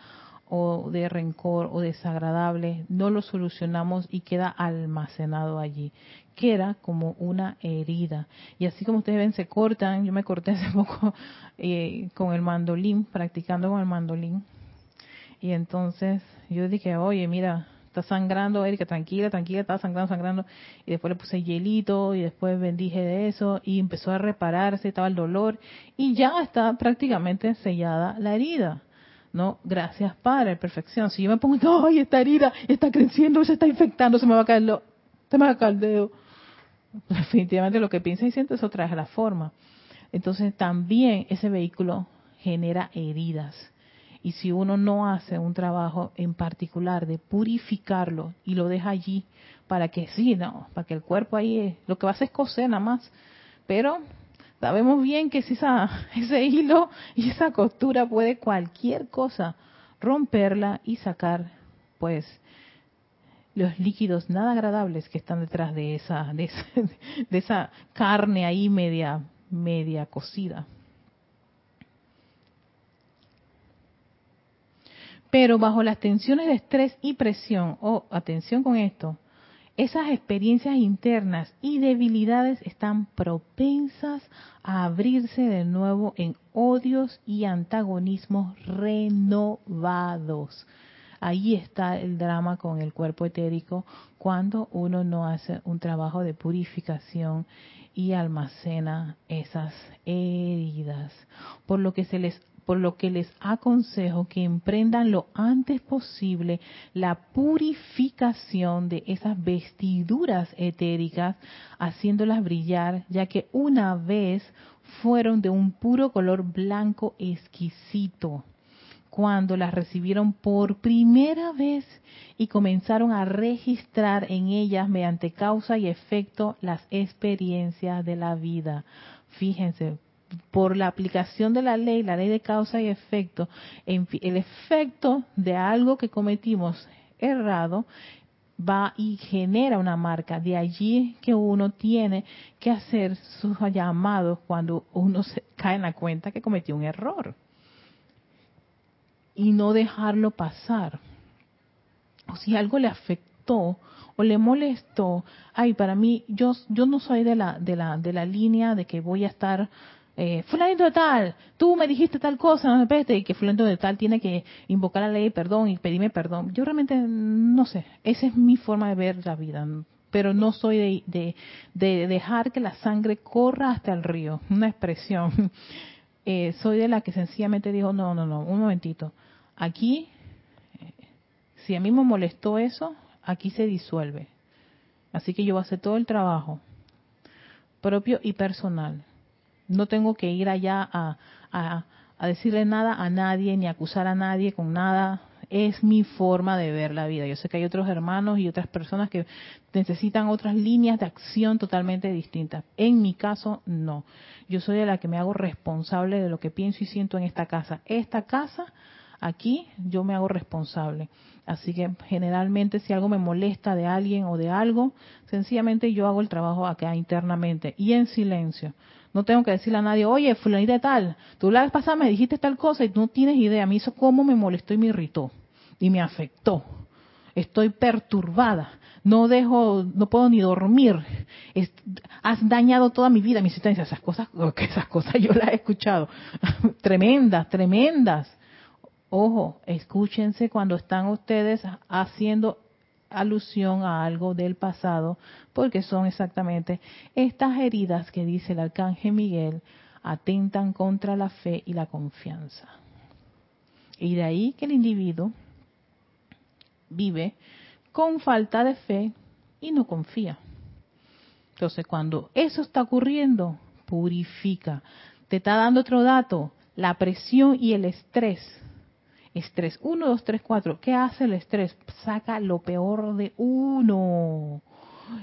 o de rencor o desagradable, no lo solucionamos y queda almacenado allí. Queda como una herida. Y así como ustedes ven, se cortan. Yo me corté hace poco eh, con el mandolín, practicando con el mandolín. Y entonces yo dije, oye, mira, está sangrando, Erika, tranquila, tranquila, está sangrando, sangrando. Y después le puse hielito y después bendije de eso y empezó a repararse, estaba el dolor y ya está prácticamente sellada la herida. No, gracias Padre, perfección. Si yo me pongo, ay, esta herida está creciendo, se está infectando, se me va a caer, lo, se me va a caer dedo. Definitivamente lo que piensa y siente eso trae la forma. Entonces también ese vehículo genera heridas. Y si uno no hace un trabajo en particular de purificarlo y lo deja allí para que sí, no, para que el cuerpo ahí, lo que va a hacer es coser nada más. Pero Sabemos bien que si esa, ese hilo y esa costura puede cualquier cosa romperla y sacar, pues, los líquidos nada agradables que están detrás de esa, de esa, de esa carne ahí media, media cocida. Pero bajo las tensiones de estrés y presión, oh, atención con esto, esas experiencias internas y debilidades están propensas a abrirse de nuevo en odios y antagonismos renovados. Ahí está el drama con el cuerpo etérico cuando uno no hace un trabajo de purificación y almacena esas heridas, por lo que se les por lo que les aconsejo que emprendan lo antes posible la purificación de esas vestiduras etéricas, haciéndolas brillar, ya que una vez fueron de un puro color blanco exquisito cuando las recibieron por primera vez y comenzaron a registrar en ellas mediante causa y efecto las experiencias de la vida. Fíjense, por la aplicación de la ley, la ley de causa y efecto, el efecto de algo que cometimos errado va y genera una marca. De allí que uno tiene que hacer sus llamados cuando uno se cae en la cuenta que cometió un error. Y no dejarlo pasar. O si algo le afectó o le molestó, ay, para mí yo yo no soy de la de la de la línea de que voy a estar eh, fulanito de tal, tú me dijiste tal cosa, no me peste, y que fulanito de tal tiene que invocar la ley, perdón, y pedirme perdón. Yo realmente no sé, esa es mi forma de ver la vida, pero no soy de, de, dejar que la sangre corra hasta el río, una expresión. Eh, soy de la que sencillamente dijo, no, no, no, un momentito, aquí, eh, si a mí me molestó eso, aquí se disuelve. Así que yo voy a hacer todo el trabajo propio y personal no tengo que ir allá a, a, decirle nada a nadie ni acusar a nadie con nada. Es mi forma de ver la vida. Yo sé que hay otros hermanos y otras personas que necesitan otras líneas de acción totalmente distintas. En mi caso, no. Yo soy la que me hago responsable de lo que pienso y siento en esta casa. Esta casa, aquí, yo me hago responsable. Así que generalmente si algo me molesta de alguien o de algo, sencillamente yo hago el trabajo acá internamente y en silencio. No tengo que decirle a nadie, oye, fulanita tal, tú la vez pasada me dijiste tal cosa y no tienes idea. Mí eso cómo me molestó y me irritó y me afectó. Estoy perturbada. No dejo, no puedo ni dormir. has dañado toda mi vida, mi existencia. Esas cosas, esas cosas yo las he escuchado. tremendas, tremendas. Ojo, escúchense cuando están ustedes haciendo alusión a algo del pasado, porque son exactamente estas heridas que dice el arcángel Miguel atentan contra la fe y la confianza. Y de ahí que el individuo vive con falta de fe y no confía. Entonces, cuando eso está ocurriendo, purifica. Te está dando otro dato, la presión y el estrés Estrés. Uno, dos, tres, cuatro. ¿Qué hace el estrés? Saca lo peor de uno.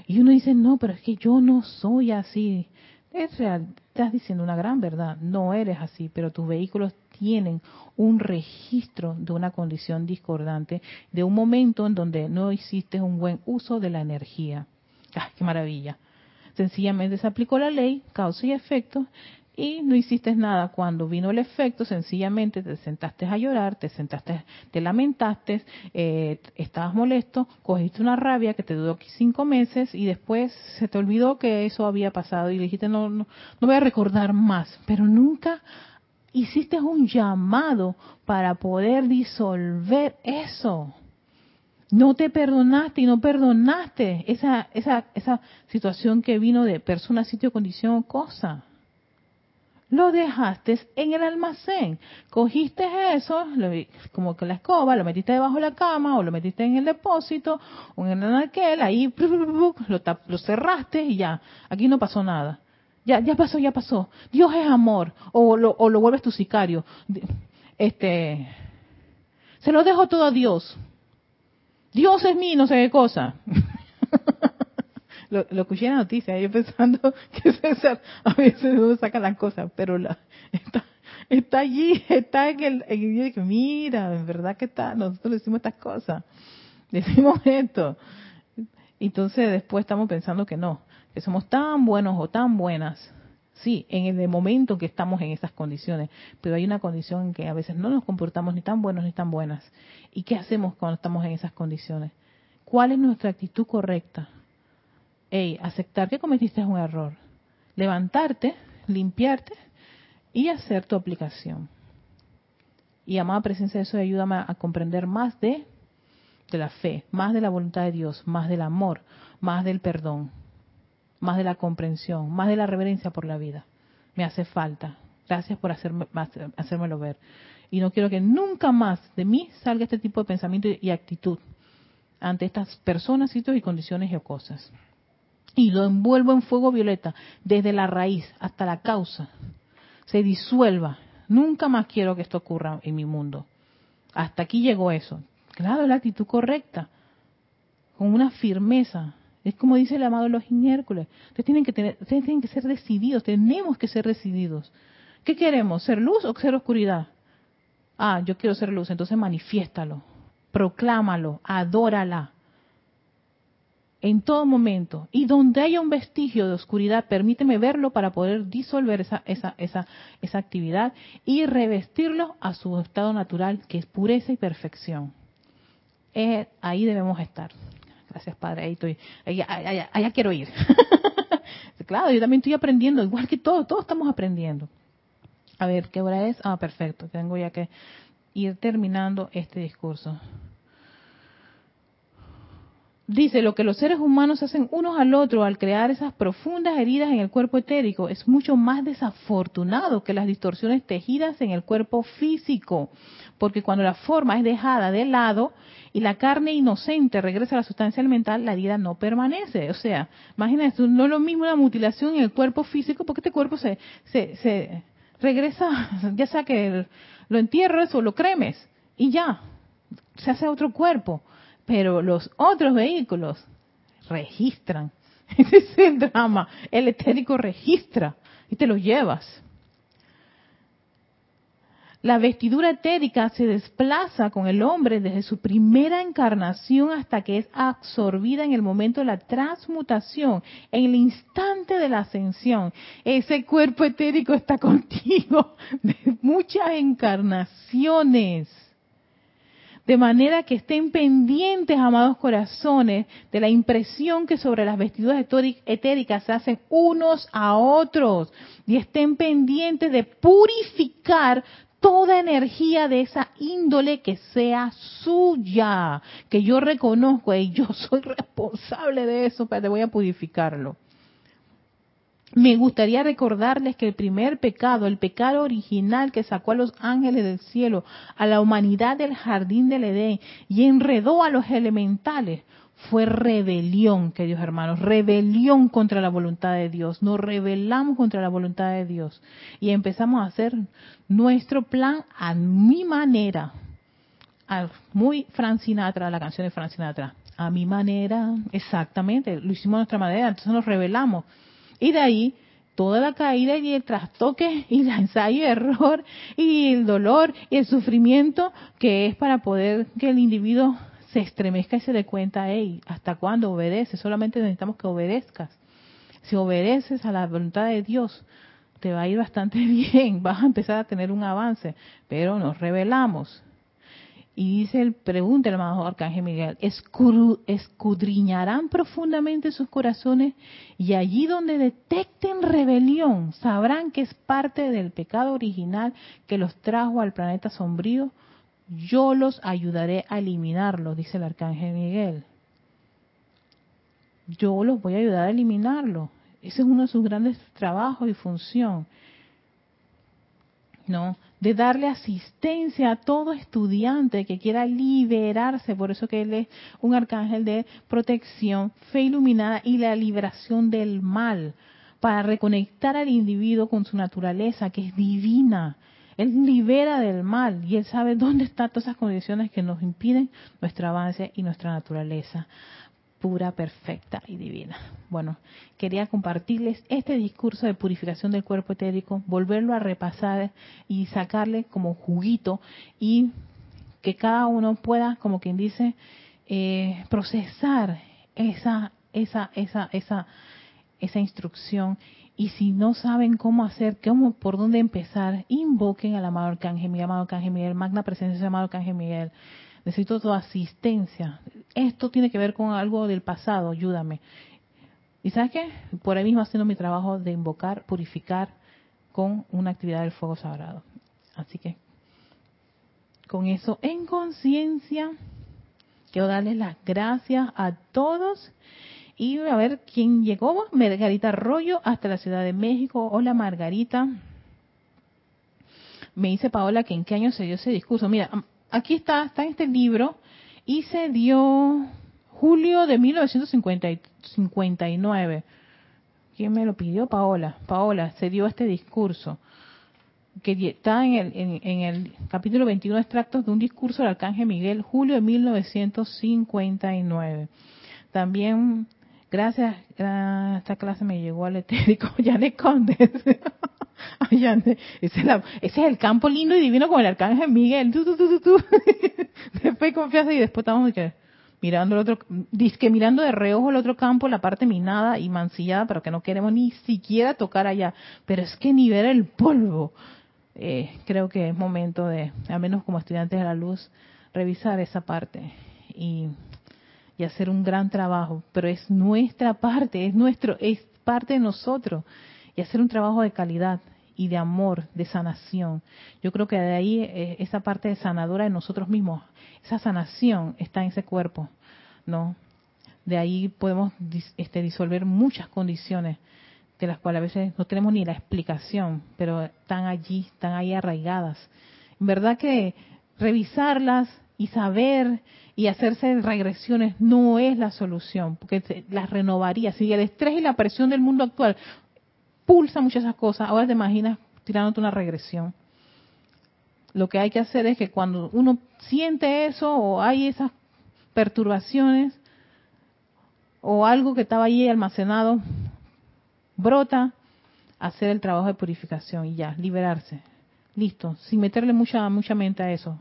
Y uno dice, no, pero es que yo no soy así. Es real, estás diciendo una gran verdad. No eres así, pero tus vehículos tienen un registro de una condición discordante, de un momento en donde no hiciste un buen uso de la energía. ¡Ay, qué maravilla! Sencillamente se aplicó la ley, causa y efecto, y no hiciste nada. Cuando vino el efecto, sencillamente te sentaste a llorar, te sentaste, te lamentaste, eh, estabas molesto, cogiste una rabia que te duró cinco meses y después se te olvidó que eso había pasado y dijiste no, no, no voy a recordar más, pero nunca hiciste un llamado para poder disolver eso. No te perdonaste y no perdonaste esa, esa, esa situación que vino de persona, sitio, condición o cosa lo dejaste en el almacén. Cogiste eso, como que la escoba, lo metiste debajo de la cama o lo metiste en el depósito o en el ahí lo, cerraste y ya, aquí no pasó nada. Ya, ya pasó, ya pasó. Dios es amor. O lo, o lo vuelves tu sicario. Este, se lo dejo todo a Dios. Dios es mí, no sé qué cosa. lo, lo escuché en la noticia, yo pensando que César a veces uno saca las cosas, pero la, está, está allí, está en el, en yo mira, en verdad que está, nosotros decimos estas cosas, decimos esto. Entonces después estamos pensando que no, que somos tan buenos o tan buenas, sí, en el momento que estamos en esas condiciones, pero hay una condición en que a veces no nos comportamos ni tan buenos ni tan buenas. ¿Y qué hacemos cuando estamos en esas condiciones? ¿Cuál es nuestra actitud correcta? Hey, aceptar que cometiste un error, levantarte, limpiarte y hacer tu aplicación. Y amada presencia de eso ayúdame a comprender más de, la fe, más de la voluntad de Dios, más del amor, más del perdón, más de la comprensión, más de la reverencia por la vida. Me hace falta. Gracias por hacerme, hacérmelo ver. Y no quiero que nunca más de mí salga este tipo de pensamiento y actitud ante estas personas, sitios y condiciones y cosas y lo envuelvo en fuego violeta desde la raíz hasta la causa, se disuelva. Nunca más quiero que esto ocurra en mi mundo. Hasta aquí llegó eso. Claro, la actitud correcta, con una firmeza. Es como dice el amado los Hércules. Ustedes tienen que tener, ustedes tienen que ser decididos, tenemos que ser decididos. ¿Qué queremos? ¿Ser luz o ser oscuridad? Ah, yo quiero ser luz, entonces manifiéstalo, proclámalo, adórala en todo momento. Y donde haya un vestigio de oscuridad, permíteme verlo para poder disolver esa, esa, esa, esa actividad y revestirlo a su estado natural, que es pureza y perfección. Eh, ahí debemos estar. Gracias, Padre. Ahí estoy. Allá, quiero ir. claro, yo también estoy aprendiendo, igual que todos, todos estamos aprendiendo. A ver, ¿qué hora es? Ah, perfecto. Tengo ya que ir terminando este discurso. Dice, lo que los seres humanos hacen unos al otro al crear esas profundas heridas en el cuerpo etérico es mucho más desafortunado que las distorsiones tejidas en el cuerpo físico, porque cuando la forma es dejada de lado y la carne inocente regresa a la sustancia elemental, la herida no permanece. O sea, imagínate, no es lo mismo una mutilación en el cuerpo físico, porque este cuerpo se, se, se regresa, ya sea que lo entierres o lo cremes, y ya, se hace otro cuerpo pero los otros vehículos registran. Ese es el drama. El etérico registra y te lo llevas. La vestidura etérica se desplaza con el hombre desde su primera encarnación hasta que es absorbida en el momento de la transmutación, en el instante de la ascensión. Ese cuerpo etérico está contigo de muchas encarnaciones. De manera que estén pendientes, amados corazones, de la impresión que sobre las vestiduras etéricas se hacen unos a otros. Y estén pendientes de purificar toda energía de esa índole que sea suya, que yo reconozco y yo soy responsable de eso, pero te voy a purificarlo. Me gustaría recordarles que el primer pecado, el pecado original que sacó a los ángeles del cielo, a la humanidad del jardín del Edén y enredó a los elementales, fue rebelión, queridos hermanos, rebelión contra la voluntad de Dios. Nos rebelamos contra la voluntad de Dios y empezamos a hacer nuestro plan a mi manera. Muy Francinatra, la canción de Francinatra. A mi manera, exactamente, lo hicimos a nuestra manera, entonces nos rebelamos y de ahí toda la caída y el trastoque y el ensayo y error y el dolor y el sufrimiento que es para poder que el individuo se estremezca y se dé cuenta, hey, ¿hasta cuándo obedece? Solamente necesitamos que obedezcas. Si obedeces a la voluntad de Dios, te va a ir bastante bien, vas a empezar a tener un avance, pero nos revelamos. Y dice, el, pregunta el amado Arcángel Miguel, escudriñarán profundamente sus corazones y allí donde detecten rebelión, sabrán que es parte del pecado original que los trajo al planeta sombrío. Yo los ayudaré a eliminarlo, dice el Arcángel Miguel. Yo los voy a ayudar a eliminarlo. Ese es uno de sus grandes trabajos y función. ¿No? De darle asistencia a todo estudiante que quiera liberarse, por eso que él es un arcángel de protección, fe iluminada y la liberación del mal, para reconectar al individuo con su naturaleza, que es divina. Él libera del mal y él sabe dónde están todas esas condiciones que nos impiden nuestro avance y nuestra naturaleza pura, perfecta y divina. Bueno, quería compartirles este discurso de purificación del cuerpo etérico, volverlo a repasar y sacarle como juguito y que cada uno pueda, como quien dice, eh, procesar esa, esa, esa, esa, esa instrucción. Y si no saben cómo hacer, cómo, por dónde empezar, invoquen al amado Arcángel Miguel, amado Arcángel Miguel, magna presencia del amado Arcángel Miguel necesito tu asistencia. Esto tiene que ver con algo del pasado, ayúdame. ¿Y sabes qué? Por ahí mismo haciendo mi trabajo de invocar, purificar con una actividad del fuego sagrado. Así que con eso en conciencia, quiero darles las gracias a todos y a ver quién llegó. Margarita Arroyo hasta la Ciudad de México. Hola Margarita. Me dice Paola que en qué año se dio ese discurso. Mira, aquí está, está en este libro y se dio julio de 1959. ¿Quién me lo pidió? Paola. Paola, se dio este discurso que está en el, en, el capítulo 21 extractos de un discurso del Arcángel Miguel, julio de 1959. También, gracias, esta clase me llegó al etérico Janet Condes. ese, es es el campo lindo y divino con el arcángel Miguel. después confianza y después estamos mirando el otro, disque mirando de reojo el otro campo, la parte minada y mancillada, pero que no queremos ni siquiera tocar allá. Pero es que ni ver el polvo. Eh, creo que es momento de, al menos como estudiantes de la luz, revisar esa parte y, y hacer un gran trabajo. Pero es nuestra parte, es nuestro, es parte de nosotros y hacer un trabajo de calidad y de amor, de sanación. Yo creo que de ahí eh, esa parte sanadora de nosotros mismos, esa sanación está en ese cuerpo, ¿no? De ahí podemos este, disolver muchas condiciones de las cuales a veces no tenemos ni la explicación, pero están allí, están ahí arraigadas. En verdad que revisarlas y saber y hacerse regresiones no es la solución, porque las renovaría. Si el estrés y la presión del mundo actual pulsa muchas esas cosas, ahora te imaginas tirándote una regresión. Lo que hay que hacer es que cuando uno siente eso o hay esas perturbaciones o algo que estaba ahí almacenado, brota, hacer el trabajo de purificación y ya, liberarse. Listo, sin meterle mucha mucha mente a eso.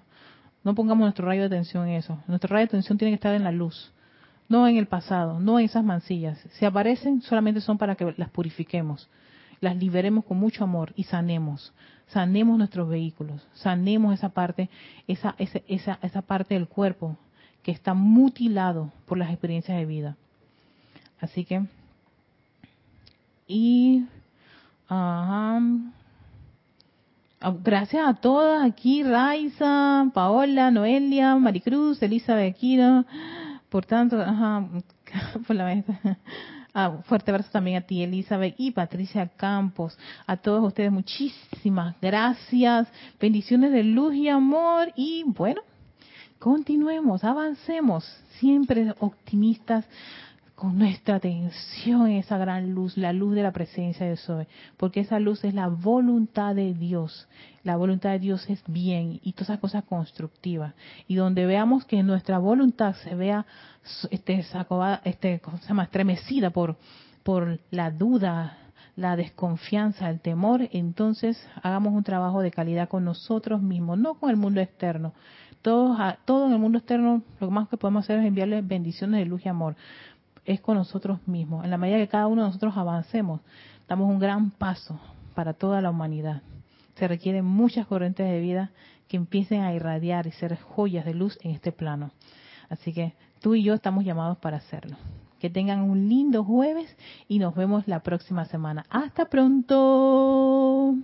No pongamos nuestro rayo de atención en eso. Nuestro rayo de atención tiene que estar en la luz, no en el pasado, no en esas mancillas. Si aparecen, solamente son para que las purifiquemos, las liberemos con mucho amor y sanemos. Sanemos nuestros vehículos, sanemos esa parte, esa, esa, esa, parte del cuerpo que está mutilado por las experiencias de vida. Así que, y, ajá. Ah, gracias a todas aquí, Raiza, Paola, Noelia, Maricruz, Elisa Aquino, por tanto, ajá, por la ah, fuerte abrazo también a ti, Elizabeth y Patricia Campos. A todos ustedes, muchísimas gracias. Bendiciones de luz y amor. Y bueno, continuemos, avancemos, siempre optimistas con nuestra atención en esa gran luz, la luz de la presencia de Soy, porque esa luz es la voluntad de Dios. La voluntad de Dios es bien y todas esas cosas constructivas. Y donde veamos que nuestra voluntad se vea este, este, se llama? estremecida por, por la duda, la desconfianza, el temor, entonces hagamos un trabajo de calidad con nosotros mismos, no con el mundo externo. Todos, todo en el mundo externo, lo más que podemos hacer es enviarle bendiciones de luz y amor es con nosotros mismos. En la medida que cada uno de nosotros avancemos, damos un gran paso para toda la humanidad. Se requieren muchas corrientes de vida que empiecen a irradiar y ser joyas de luz en este plano. Así que tú y yo estamos llamados para hacerlo. Que tengan un lindo jueves y nos vemos la próxima semana. Hasta pronto.